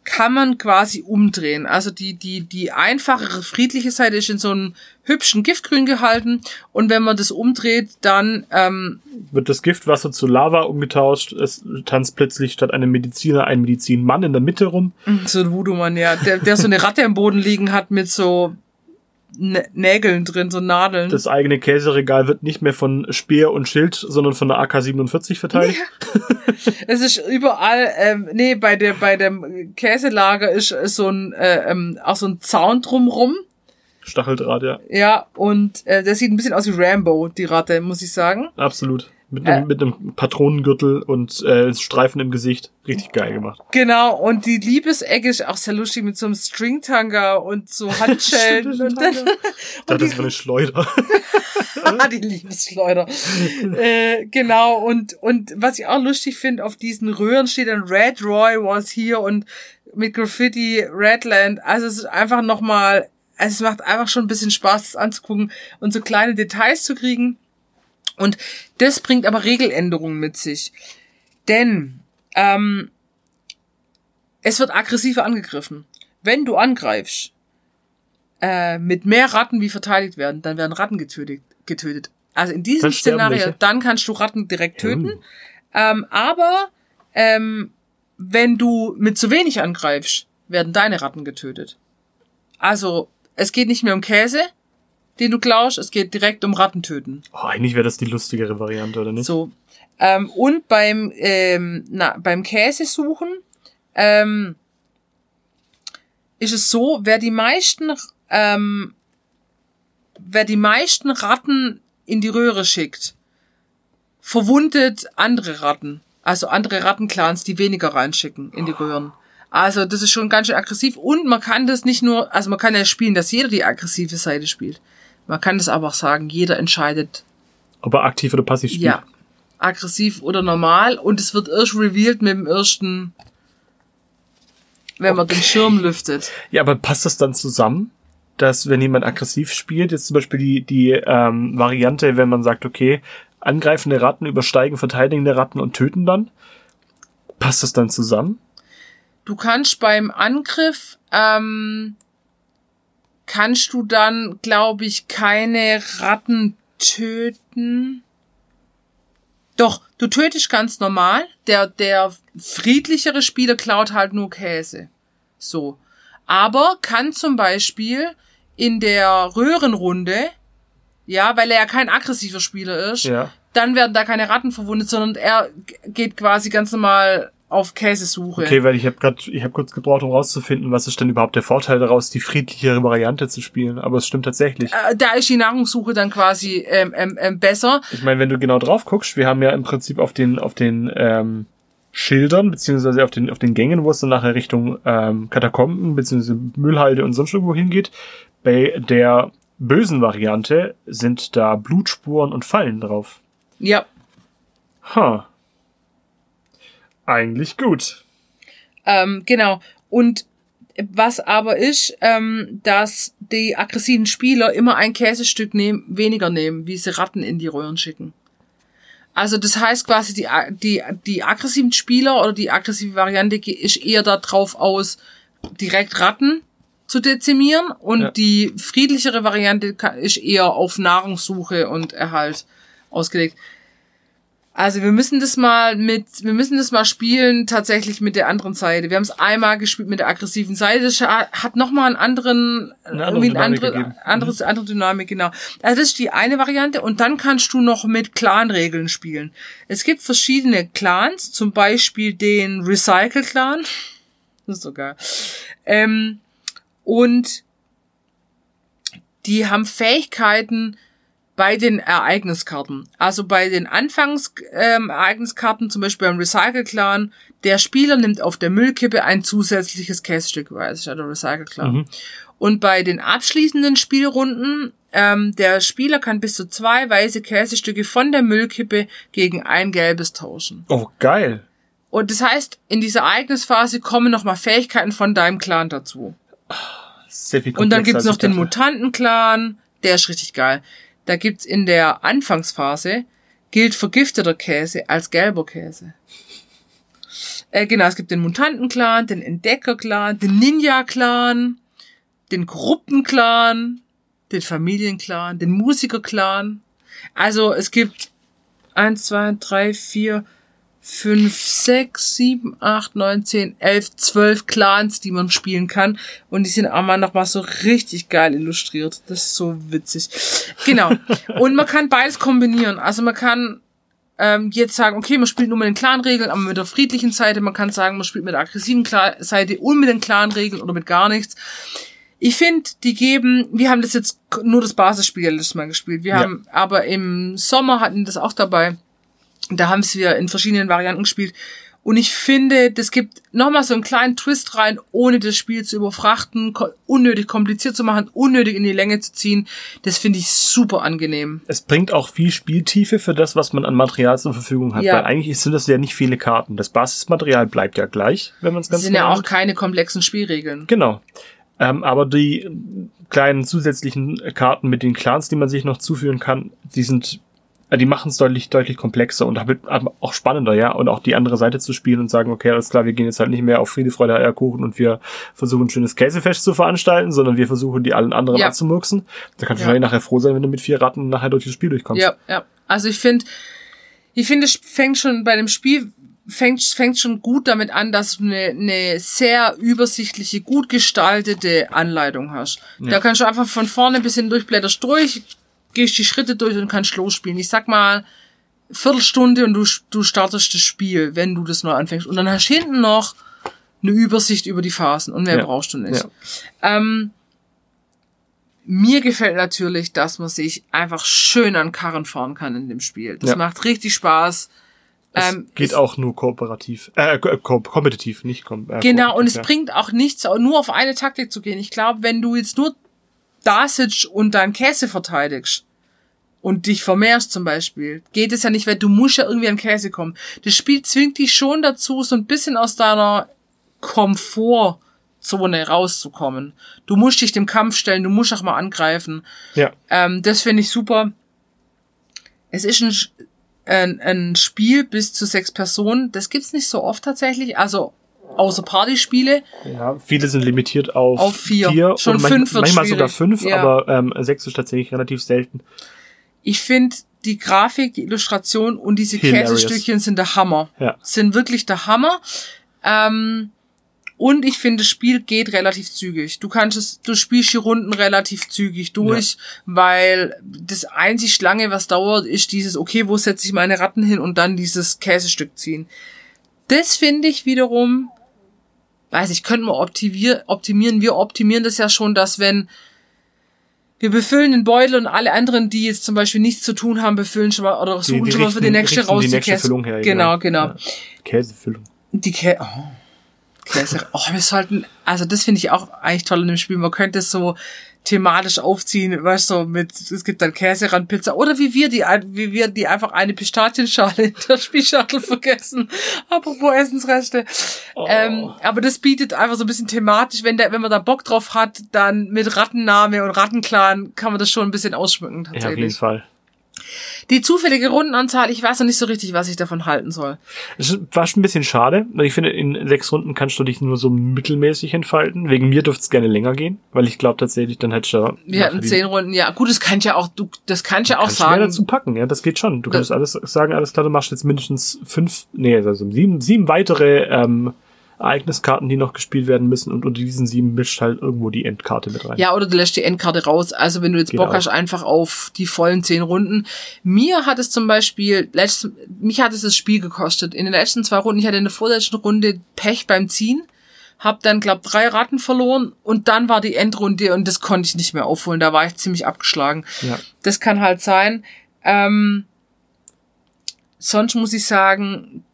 kann man quasi umdrehen. Also die, die, die einfachere, friedliche Seite ist in so einem hübschen Giftgrün gehalten. Und wenn man das umdreht, dann, ähm, Wird das Giftwasser zu Lava umgetauscht. Es tanzt plötzlich statt einem Mediziner ein Medizinmann in der Mitte rum. so ein Voodoo-Mann, ja, der, der so eine Ratte am Boden liegen hat mit so Nägeln drin, so Nadeln. Das eigene Käseregal wird nicht mehr von Speer und Schild, sondern von der AK-47 verteidigt. Es ist überall, ähm, nee, bei der bei dem Käselager ist so ein äh, ähm, auch so ein Zaun drumrum. Stacheldraht, ja. Ja, und äh, das sieht ein bisschen aus wie Rambo, die Ratte, muss ich sagen. Absolut. Mit einem, Äh. mit einem Patronengürtel und äh, Streifen im Gesicht. Richtig geil gemacht. Genau, und die Liebesecke ist auch sehr lustig mit so einem Stringtanga und so Handschellen. Stimmt, und dann, das war eine Schleuder. Ah, die Liebesschleuder. äh, genau, und, und was ich auch lustig finde, auf diesen Röhren steht dann Red Roy was here und mit Graffiti Redland. Also es ist einfach nochmal, also es macht einfach schon ein bisschen Spaß, das anzugucken und so kleine Details zu kriegen. Und das bringt aber Regeländerungen mit sich. Denn ähm, es wird aggressiver angegriffen. Wenn du angreifst, äh, mit mehr Ratten wie verteidigt werden, dann werden Ratten getötet. getötet. Also in diesem Dann Szenario, welche. dann kannst du Ratten direkt töten. Hm. Ähm, aber ähm, wenn du mit zu wenig angreifst, werden deine Ratten getötet. Also es geht nicht mehr um Käse, den du klaust, es geht direkt um Rattentöten. Oh, eigentlich wäre das die lustigere Variante, oder nicht? So. Ähm, und beim, ähm, na, beim Käsesuchen ähm, ist es so, wer die meisten, ähm, wer die meisten Ratten in die Röhre schickt, verwundet andere Ratten. Also andere Rattenclans, die weniger reinschicken in die Röhren. Also das ist schon ganz schön aggressiv. Und man kann das nicht nur, also man kann ja spielen, dass jeder die aggressive Seite spielt. Man kann das aber auch sagen, jeder entscheidet, Ob er aktiv oder passiv spielt. ja, aggressiv oder normal. Und es wird erst revealed mit dem ersten, wenn man den Schirm lüftet. Ja, aber passt das dann zusammen, dass wenn jemand aggressiv spielt, jetzt zum Beispiel die, die ähm, Variante, wenn man sagt, okay, angreifende Ratten übersteigen verteidigende Ratten und töten dann, passt das dann zusammen? Du kannst beim Angriff, ähm, kannst du dann, glaube ich, keine Ratten töten. Doch, du tötest ganz normal. Der, der friedlichere Spieler klaut halt nur Käse. So. Aber kann zum Beispiel in der Röhrenrunde, ja, weil er ja kein aggressiver Spieler ist, Ja. dann werden da keine Ratten verwundet, sondern er geht quasi ganz normal auf Käsesuche. Okay, weil ich habe gerade, ich habe kurz gebraucht, um rauszufinden, was ist denn überhaupt der Vorteil daraus, die friedlichere Variante zu spielen. Aber es stimmt tatsächlich. Äh, da ist die Nahrungssuche dann quasi ähm, ähm, ähm, besser. Ich meine, wenn du genau drauf guckst, wir haben ja im Prinzip auf den, auf den ähm, Schildern, beziehungsweise auf den, auf den Gängen, wo es dann nachher Richtung ähm, Katakomben, beziehungsweise Müllhalde und sonst irgendwo hingeht. Bei der bösen Variante sind da Blutspuren und Fallen drauf. Ja. Ha. Eigentlich gut. Ähm, genau. Und was aber ist, ähm, dass die aggressiven Spieler immer ein Käsestück nehmen, weniger nehmen, wie sie Ratten in die Röhren schicken. Also das heißt quasi, die, die, die aggressiven Spieler oder die aggressive Variante ist eher darauf aus, direkt Ratten zu dezimieren und Ja. die friedlichere Variante ist eher auf Nahrungssuche und Erhalt ausgelegt. Also wir müssen das mal mit, wir müssen das mal spielen tatsächlich mit der anderen Seite. Wir haben es einmal gespielt mit der aggressiven Seite. Das hat nochmal einen anderen, Eine andere irgendwie eine Dynamik andere, gegeben. Mhm. anderes, andere Dynamik, genau. Also das ist die eine Variante und dann kannst du noch mit Clan-Regeln spielen. Es gibt verschiedene Clans, zum Beispiel den Recycle-Clan. Das ist so geil. Ähm, und die haben Fähigkeiten, bei den Ereigniskarten. Also bei den Anfangs-Ereigniskarten, zum Beispiel beim Recycle-Clan, der Spieler nimmt auf der Müllkippe ein zusätzliches Käsestück, weil es ist ja der Recycle-Clan. Mhm. Und bei den abschließenden Spielrunden, ähm, der Spieler kann bis zu zwei weiße Käsestücke von der Müllkippe gegen ein gelbes tauschen. Oh, geil. Und das heißt, in dieser Ereignisphase kommen nochmal Fähigkeiten von deinem Clan dazu. Sehr viel Und dann gibt's noch ich den. Mutantenclan, der ist richtig geil. Da gibt's in der Anfangsphase, gilt vergifteter Käse als gelber Käse. Äh, genau, es gibt den Mutantenclan, den Entdeckerclan, den Ninja-Clan, den Gruppenclan, den Familienclan, den Musikerclan. Also es gibt eins, zwei, drei, vier, fünf, sechs, sieben, acht, neun, zehn, elf, zwölf Clans, die man spielen kann. Und die sind auch mal noch mal so richtig geil illustriert. Das ist so witzig. Genau. Und man kann beides kombinieren. Also man kann ähm, jetzt sagen, okay, man spielt nur mit den Clan-Regeln, aber mit der friedlichen Seite. Man kann sagen, man spielt mit der aggressiven Kla Seite und mit den Clan-Regeln oder mit gar nichts. Ich finde, die geben, wir haben das jetzt nur das Basisspiel letztes Mal gespielt. Wir Ja. haben, aber im Sommer hatten das auch dabei. Da haben wir in verschiedenen Varianten gespielt. Und ich finde, das gibt nochmal so einen kleinen Twist rein, ohne das Spiel zu überfrachten, unnötig kompliziert zu machen, unnötig in die Länge zu ziehen. Das finde ich super angenehm. Es bringt auch viel Spieltiefe für das, was man an Material zur Verfügung hat. Ja. Weil eigentlich sind das ja nicht viele Karten. Das Basismaterial bleibt ja gleich, wenn man es ganz sind ja genau auch keine komplexen Spielregeln. Genau. Ähm, aber die kleinen zusätzlichen Karten mit den Clans, die man sich noch zuführen kann, die sind, die machen es deutlich, deutlich komplexer und damit auch spannender, ja. Und auch die andere Seite zu spielen und sagen, okay, alles klar, wir gehen jetzt halt nicht mehr auf Friede, Freude, Eierkuchen und wir versuchen ein schönes Käsefest zu veranstalten, sondern wir versuchen die allen anderen Ja. abzumurksen. Da kannst du Ja. wahrscheinlich nachher froh sein, wenn du mit vier Ratten nachher durch das Spiel durchkommst. Ja, ja. Also ich finde, ich finde, es fängt schon bei dem Spiel fängt fängt schon gut damit an, dass du eine, eine sehr übersichtliche, gut gestaltete Anleitung hast. Da kannst du einfach von vorne bis hin durchblätterst durch, gehst die Schritte durch und kannst losspielen. Ich sag mal Viertelstunde und du du startest das Spiel, wenn du das neu anfängst. Und dann hast du hinten noch eine Übersicht über die Phasen und mehr Ja. brauchst du nicht. Ja. Ähm, mir gefällt natürlich, dass man sich einfach schön an Karren fahren kann in dem Spiel. Das Ja. macht richtig Spaß. Es Ähm, geht es- auch nur kooperativ, äh, ko ko kompetitiv, nicht kom äh, Genau, und es ja. bringt auch nichts, nur auf eine Taktik zu gehen. Ich glaube, wenn du jetzt nur da sitzt und deinen Käse verteidigst und dich vermehrst zum Beispiel, geht es ja nicht, weil du musst ja irgendwie an Käse kommen. Das Spiel zwingt dich schon dazu, so ein bisschen aus deiner Komfortzone rauszukommen. Du musst dich dem Kampf stellen, du musst auch mal angreifen. Ja, Ähm, das finde ich super. Es ist ein, ein, ein Spiel bis zu sechs Personen. Das gibt's nicht so oft tatsächlich. Also außer Partyspiele. Ja, viele sind limitiert auf, Auf vier. Schon oder manch- fünf wird manchmal sogar schwierig. fünf, Ja. aber ähm, sechs ist tatsächlich relativ selten. Ich finde die Grafik, die Illustration und diese Hilarious. Käsestückchen sind der Hammer. Ja. Sind wirklich der Hammer. Ähm, und ich finde, das Spiel geht relativ zügig. Du kannst es, du spielst die Runden relativ zügig durch, weil das einzig lange, was dauert, ist dieses, okay, wo setze ich meine Ratten hin und dann dieses Käsestück ziehen. Das finde ich wiederum, weiß ich, könnten wir optimier, optimieren. Wir optimieren das ja schon, dass wenn wir befüllen den Beutel und alle anderen, die jetzt zum Beispiel nichts zu tun haben, befüllen schon mal oder suchen die schon mal für die richten- nächste richten raus die die nächste Käse. Füllung her, genau, genau. genau. Ja. Käsefüllung. Die Kä oh. Käse. Oh, wir sollten, also das finde ich auch eigentlich toll in dem Spiel. Man könnte es so thematisch aufziehen, weißt du, mit, es gibt dann Käserandpizza oder wie wir die, wie wir die einfach eine Pistazienschale in der Spielschachtel vergessen. Apropos Essensreste. Oh. Ähm, aber das bietet einfach so ein bisschen thematisch, wenn der, wenn man da Bock drauf hat, dann mit Rattenname und Rattenclan kann man das schon ein bisschen ausschmücken Ja, auf jeden tatsächlich. Fall. Die zufällige Rundenanzahl, ich weiß noch nicht so richtig, was ich davon halten soll. Es war schon ein bisschen schade. weil Ich finde, in sechs Runden kannst du dich nur so mittelmäßig entfalten. Wegen mir dürfte es gerne länger gehen, weil ich glaube tatsächlich, dann hättest du da Wir hatten zehn Runden, ja. Gut, das kann ich ja auch, du, das kann ich ja auch kannst du mehr sagen. dazu packen, ja, das geht schon. Du kannst alles sagen, alles klar, du machst jetzt mindestens fünf, nee, also sieben, sieben weitere ähm, Ereigniskarten, die noch gespielt werden müssen und unter diesen sieben mischt halt irgendwo die Endkarte mit rein. Ja, oder du lässt die Endkarte raus. Also wenn du jetzt Geht Bock auch. hast, einfach auf die vollen zehn Runden. Mir hat es zum Beispiel, letzt, mich hat es das Spiel gekostet. In den letzten zwei Runden, ich hatte in der vorletzten Runde Pech beim Ziehen. Hab dann, glaub, drei Ratten verloren und dann war die Endrunde und das konnte ich nicht mehr aufholen. Da war ich ziemlich abgeschlagen. Ja. Das kann halt sein. Ähm, sonst muss ich sagen,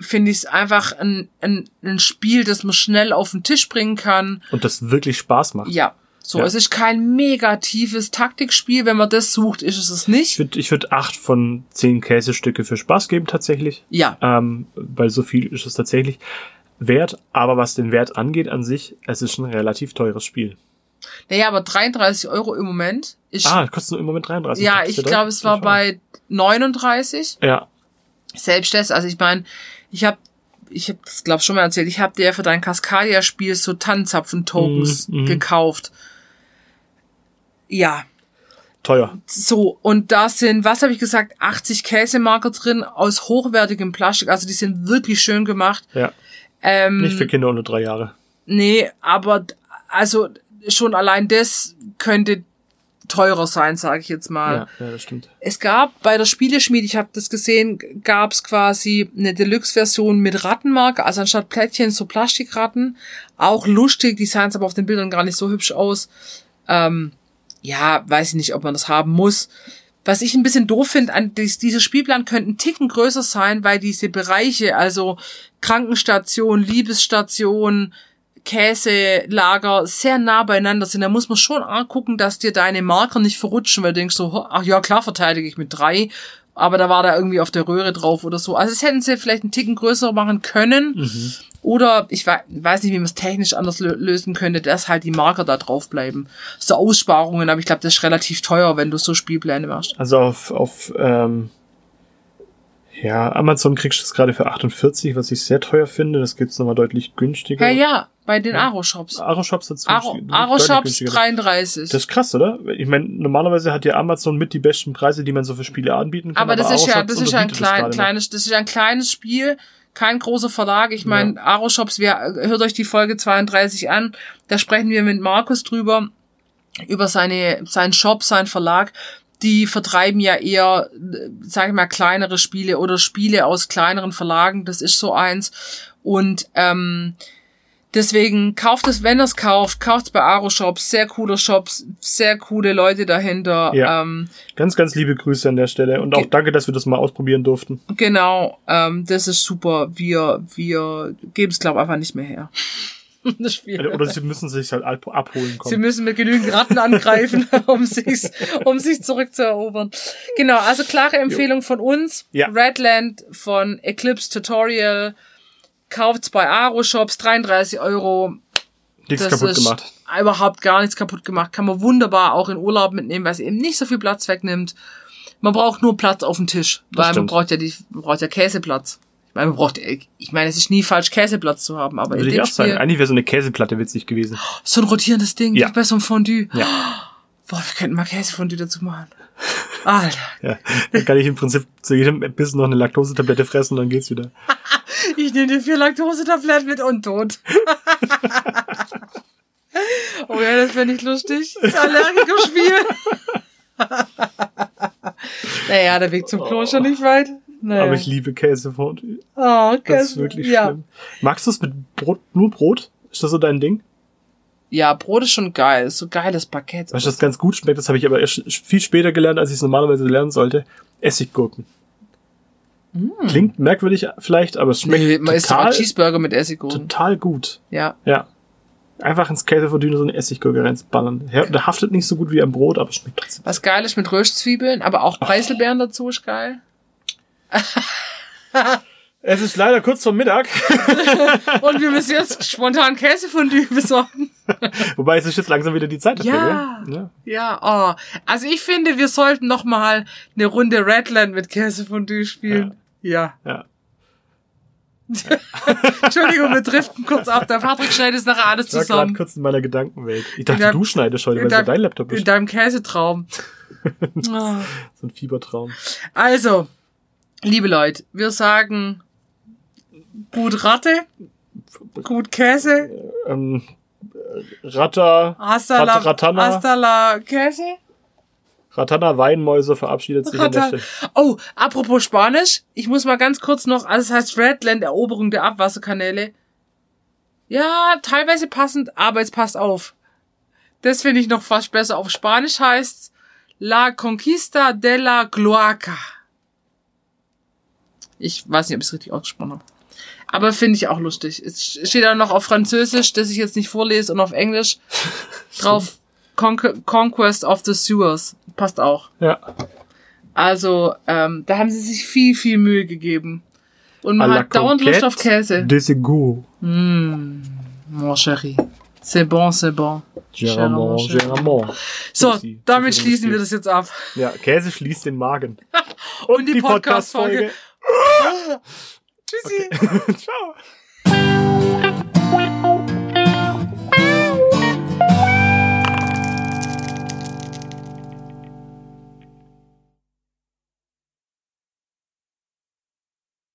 finde ich es einfach ein, ein, ein Spiel, das man schnell auf den Tisch bringen kann. Und das wirklich Spaß macht. Ja. So, Ja. es ist kein mega tiefes Taktikspiel. Wenn man das sucht, ist es es Ich nicht. würde ich würd acht von zehn Käsestücke für Spaß geben, tatsächlich. Ja. Ähm, weil so viel ist es tatsächlich wert. Aber was den Wert angeht an sich, es ist ein relativ teures Spiel. Naja, aber 33 Euro im Moment ist. Ah, kostet nur im Moment 33. ja, ich glaube, es war bei 39. Ja, Selbst das, also ich meine, ich habe ich habe das glaube schon mal erzählt, ich habe dir für dein Cascadia-Spiel so Tannenzapfen-Tokens Mhm, mhm. gekauft. Ja, Teuer. So, und da sind, was habe ich gesagt, 80 Käsemarker drin aus hochwertigem Plastik. Also die sind wirklich schön gemacht. Ja. Ähm, Nicht für Kinder unter drei Jahre. Nee, aber also schon allein das könnte teurer sein, sage ich jetzt mal. Ja, ja, das stimmt. Es gab bei der Spieleschmiede, ich habe das gesehen, gab es quasi eine Deluxe-Version mit Rattenmarke, also anstatt Plättchen so Plastikratten. Auch lustig, die sahen aber auf den Bildern gar nicht so hübsch aus. Ähm, ja, weiß ich nicht, ob man das haben muss. Was ich ein bisschen doof finde, dieser Spielplan könnte ein Ticken größer sein, weil diese Bereiche, also Krankenstation, Liebesstation, Käselager sehr nah beieinander sind, da muss man schon angucken, dass dir deine Marker nicht verrutschen, weil du denkst so, ach ja, klar verteidige ich mit drei, aber da war da irgendwie auf der Röhre drauf oder so. Also es hätten sie vielleicht einen Ticken größer machen können. Mhm. Oder ich weiß nicht, wie man es technisch anders lösen könnte, dass halt die Marker da drauf bleiben. So Aussparungen, aber ich glaube, das ist relativ teuer, wenn du so Spielpläne machst. Also auf, auf ähm, ja, Amazon kriegst du es gerade für 48, was ich sehr teuer finde. Das gibt's nochmal deutlich günstiger. Ja, ja, bei den Aro-Shops. Aro-Shops dazu. Aro, Aro-Shops 33. Das ist krass, oder? Ich meine, normalerweise hat ja Amazon mit die besten Preise, die man so für Spiele anbieten kann. Aber das ist ja, das ist ja ein klein, kleines, das ist ja ein kleines Spiel, kein großer Verlag. Ich meine, ja. Aro-Shops, wir, hört euch die Folge 32 an. Da sprechen wir mit Markus drüber über seine, seinen Shop, seinen Verlag die vertreiben ja eher, sag ich mal, kleinere Spiele oder Spiele aus kleineren Verlagen. Das ist so eins. Und ähm, deswegen kauft es, wenn ihr es kauft, kauft es bei Aro Shops. Sehr cooler Shops, sehr coole Leute dahinter. Ja. Ähm, ganz, ganz liebe Grüße an der Stelle und auch danke, dass wir das mal ausprobieren durften. Genau, ähm, das ist super. Wir, wir geben es, glaube ich, einfach nicht mehr her. das Spiel. Oder sie müssen sich halt abholen kommen. Sie müssen mit genügend Ratten angreifen, um sich um sich zurückzuerobern. Genau, also klare Empfehlung jo. von uns. Ja. Redland von Eclipse Tutorial. Kauft's bei Aro Shops, 33 Euro. Nichts das kaputt gemacht. Überhaupt gar nichts kaputt gemacht. Kann man wunderbar auch in Urlaub mitnehmen, weil es eben nicht so viel Platz wegnimmt. Man braucht nur Platz auf dem Tisch, weil man braucht ja die, man braucht ja Käseplatz. Ich meine, man braucht, ich meine, es ist nie falsch, Käseplatz zu haben, aber Würde in dem ich auch Spiel, sagen. Eigentlich wäre so eine Käseplatte witzig gewesen. So ein rotierendes Ding, ja. bei so einem Fondue. Ja. Boah, wir könnten mal Käsefondue dazu machen. Alter. Ja, dann kann ich im Prinzip zu jedem Bissen noch eine Laktosetablette fressen und dann geht's wieder. ich nehme dir vier Laktosetabletten mit und tot. oh ja, das wäre nicht lustig. Das Allergikerspiel. naja, der Weg zum Klo ist schon nicht weit. Naja. Aber ich liebe Käsefondue. Oh, Käse. Das ist wirklich ja. schlimm. Magst du es mit Brot, nur Brot? Ist das so dein Ding? Ja, Brot ist schon geil. Ist so geiles Paket. Was das ganz gut schmeckt, das habe ich aber erst viel später gelernt, als ich es normalerweise lernen sollte. Essiggurken. Mm. Klingt merkwürdig vielleicht, aber es schmeckt nee, man total, isst Cheeseburger mit Essiggurken. Total gut. Ja. Ja. Einfach ins Käsefondue so eine Essiggurke reinzuballern. Der haftet nicht so gut wie am Brot, aber schmeckt trotzdem. Was geil ist mit Röstzwiebeln, aber auch Preiselbeeren oh. dazu ist geil. Es ist leider kurz vor Mittag. Und wir müssen jetzt spontan Käsefondue besorgen. Wobei es ist jetzt langsam wieder die Zeit dafür, ja, ja. Ja, oh. Also ich finde, wir sollten noch mal eine Runde Redland mit Käsefondue spielen. Ja. Ja. ja. Entschuldigung, wir driften kurz ab. Der Patrick schneidet es nachher alles ich war zusammen. Ich kurz in meiner Gedankenwelt. Ich dachte, deinem, du schneidest heute, weil dein, dein Laptop ist. In deinem Käsetraum. So ein Fiebertraum. Also, liebe Leute, wir sagen gut Ratte, gut Käse. Ähm, Ratter, hasta la, Ratana. Hasta la Käse. Ratana Weinmäuse verabschiedet sich Rata an der Stelle. Oh, apropos Spanisch, ich muss mal ganz kurz noch, also es heißt Redland, Eroberung der Abwasserkanäle. Ja, teilweise passend, aber jetzt passt auf. Das finde ich noch fast besser. Auf Spanisch heißt La Conquista de la Cloaca. Ich weiß nicht, ob ich es richtig ausgesprochen habe. Aber finde ich auch lustig. Es steht auch noch auf Französisch, das ich jetzt nicht vorlese, und auf Englisch drauf Con Conquest of the Sewers. Passt auch. Ja. Also, ähm, da haben sie sich viel, viel Mühe gegeben. Und man hat dauernd Lust auf Käse. Des égouts. Mmh, mon chéri. C'est bon, c'est bon. Géramont, Géramont. So, damit schließen wir das jetzt ab. Ja, Käse schließt den Magen. Und, Und die, die Podcast-Folge. Podcast Tschüssi. Ciao.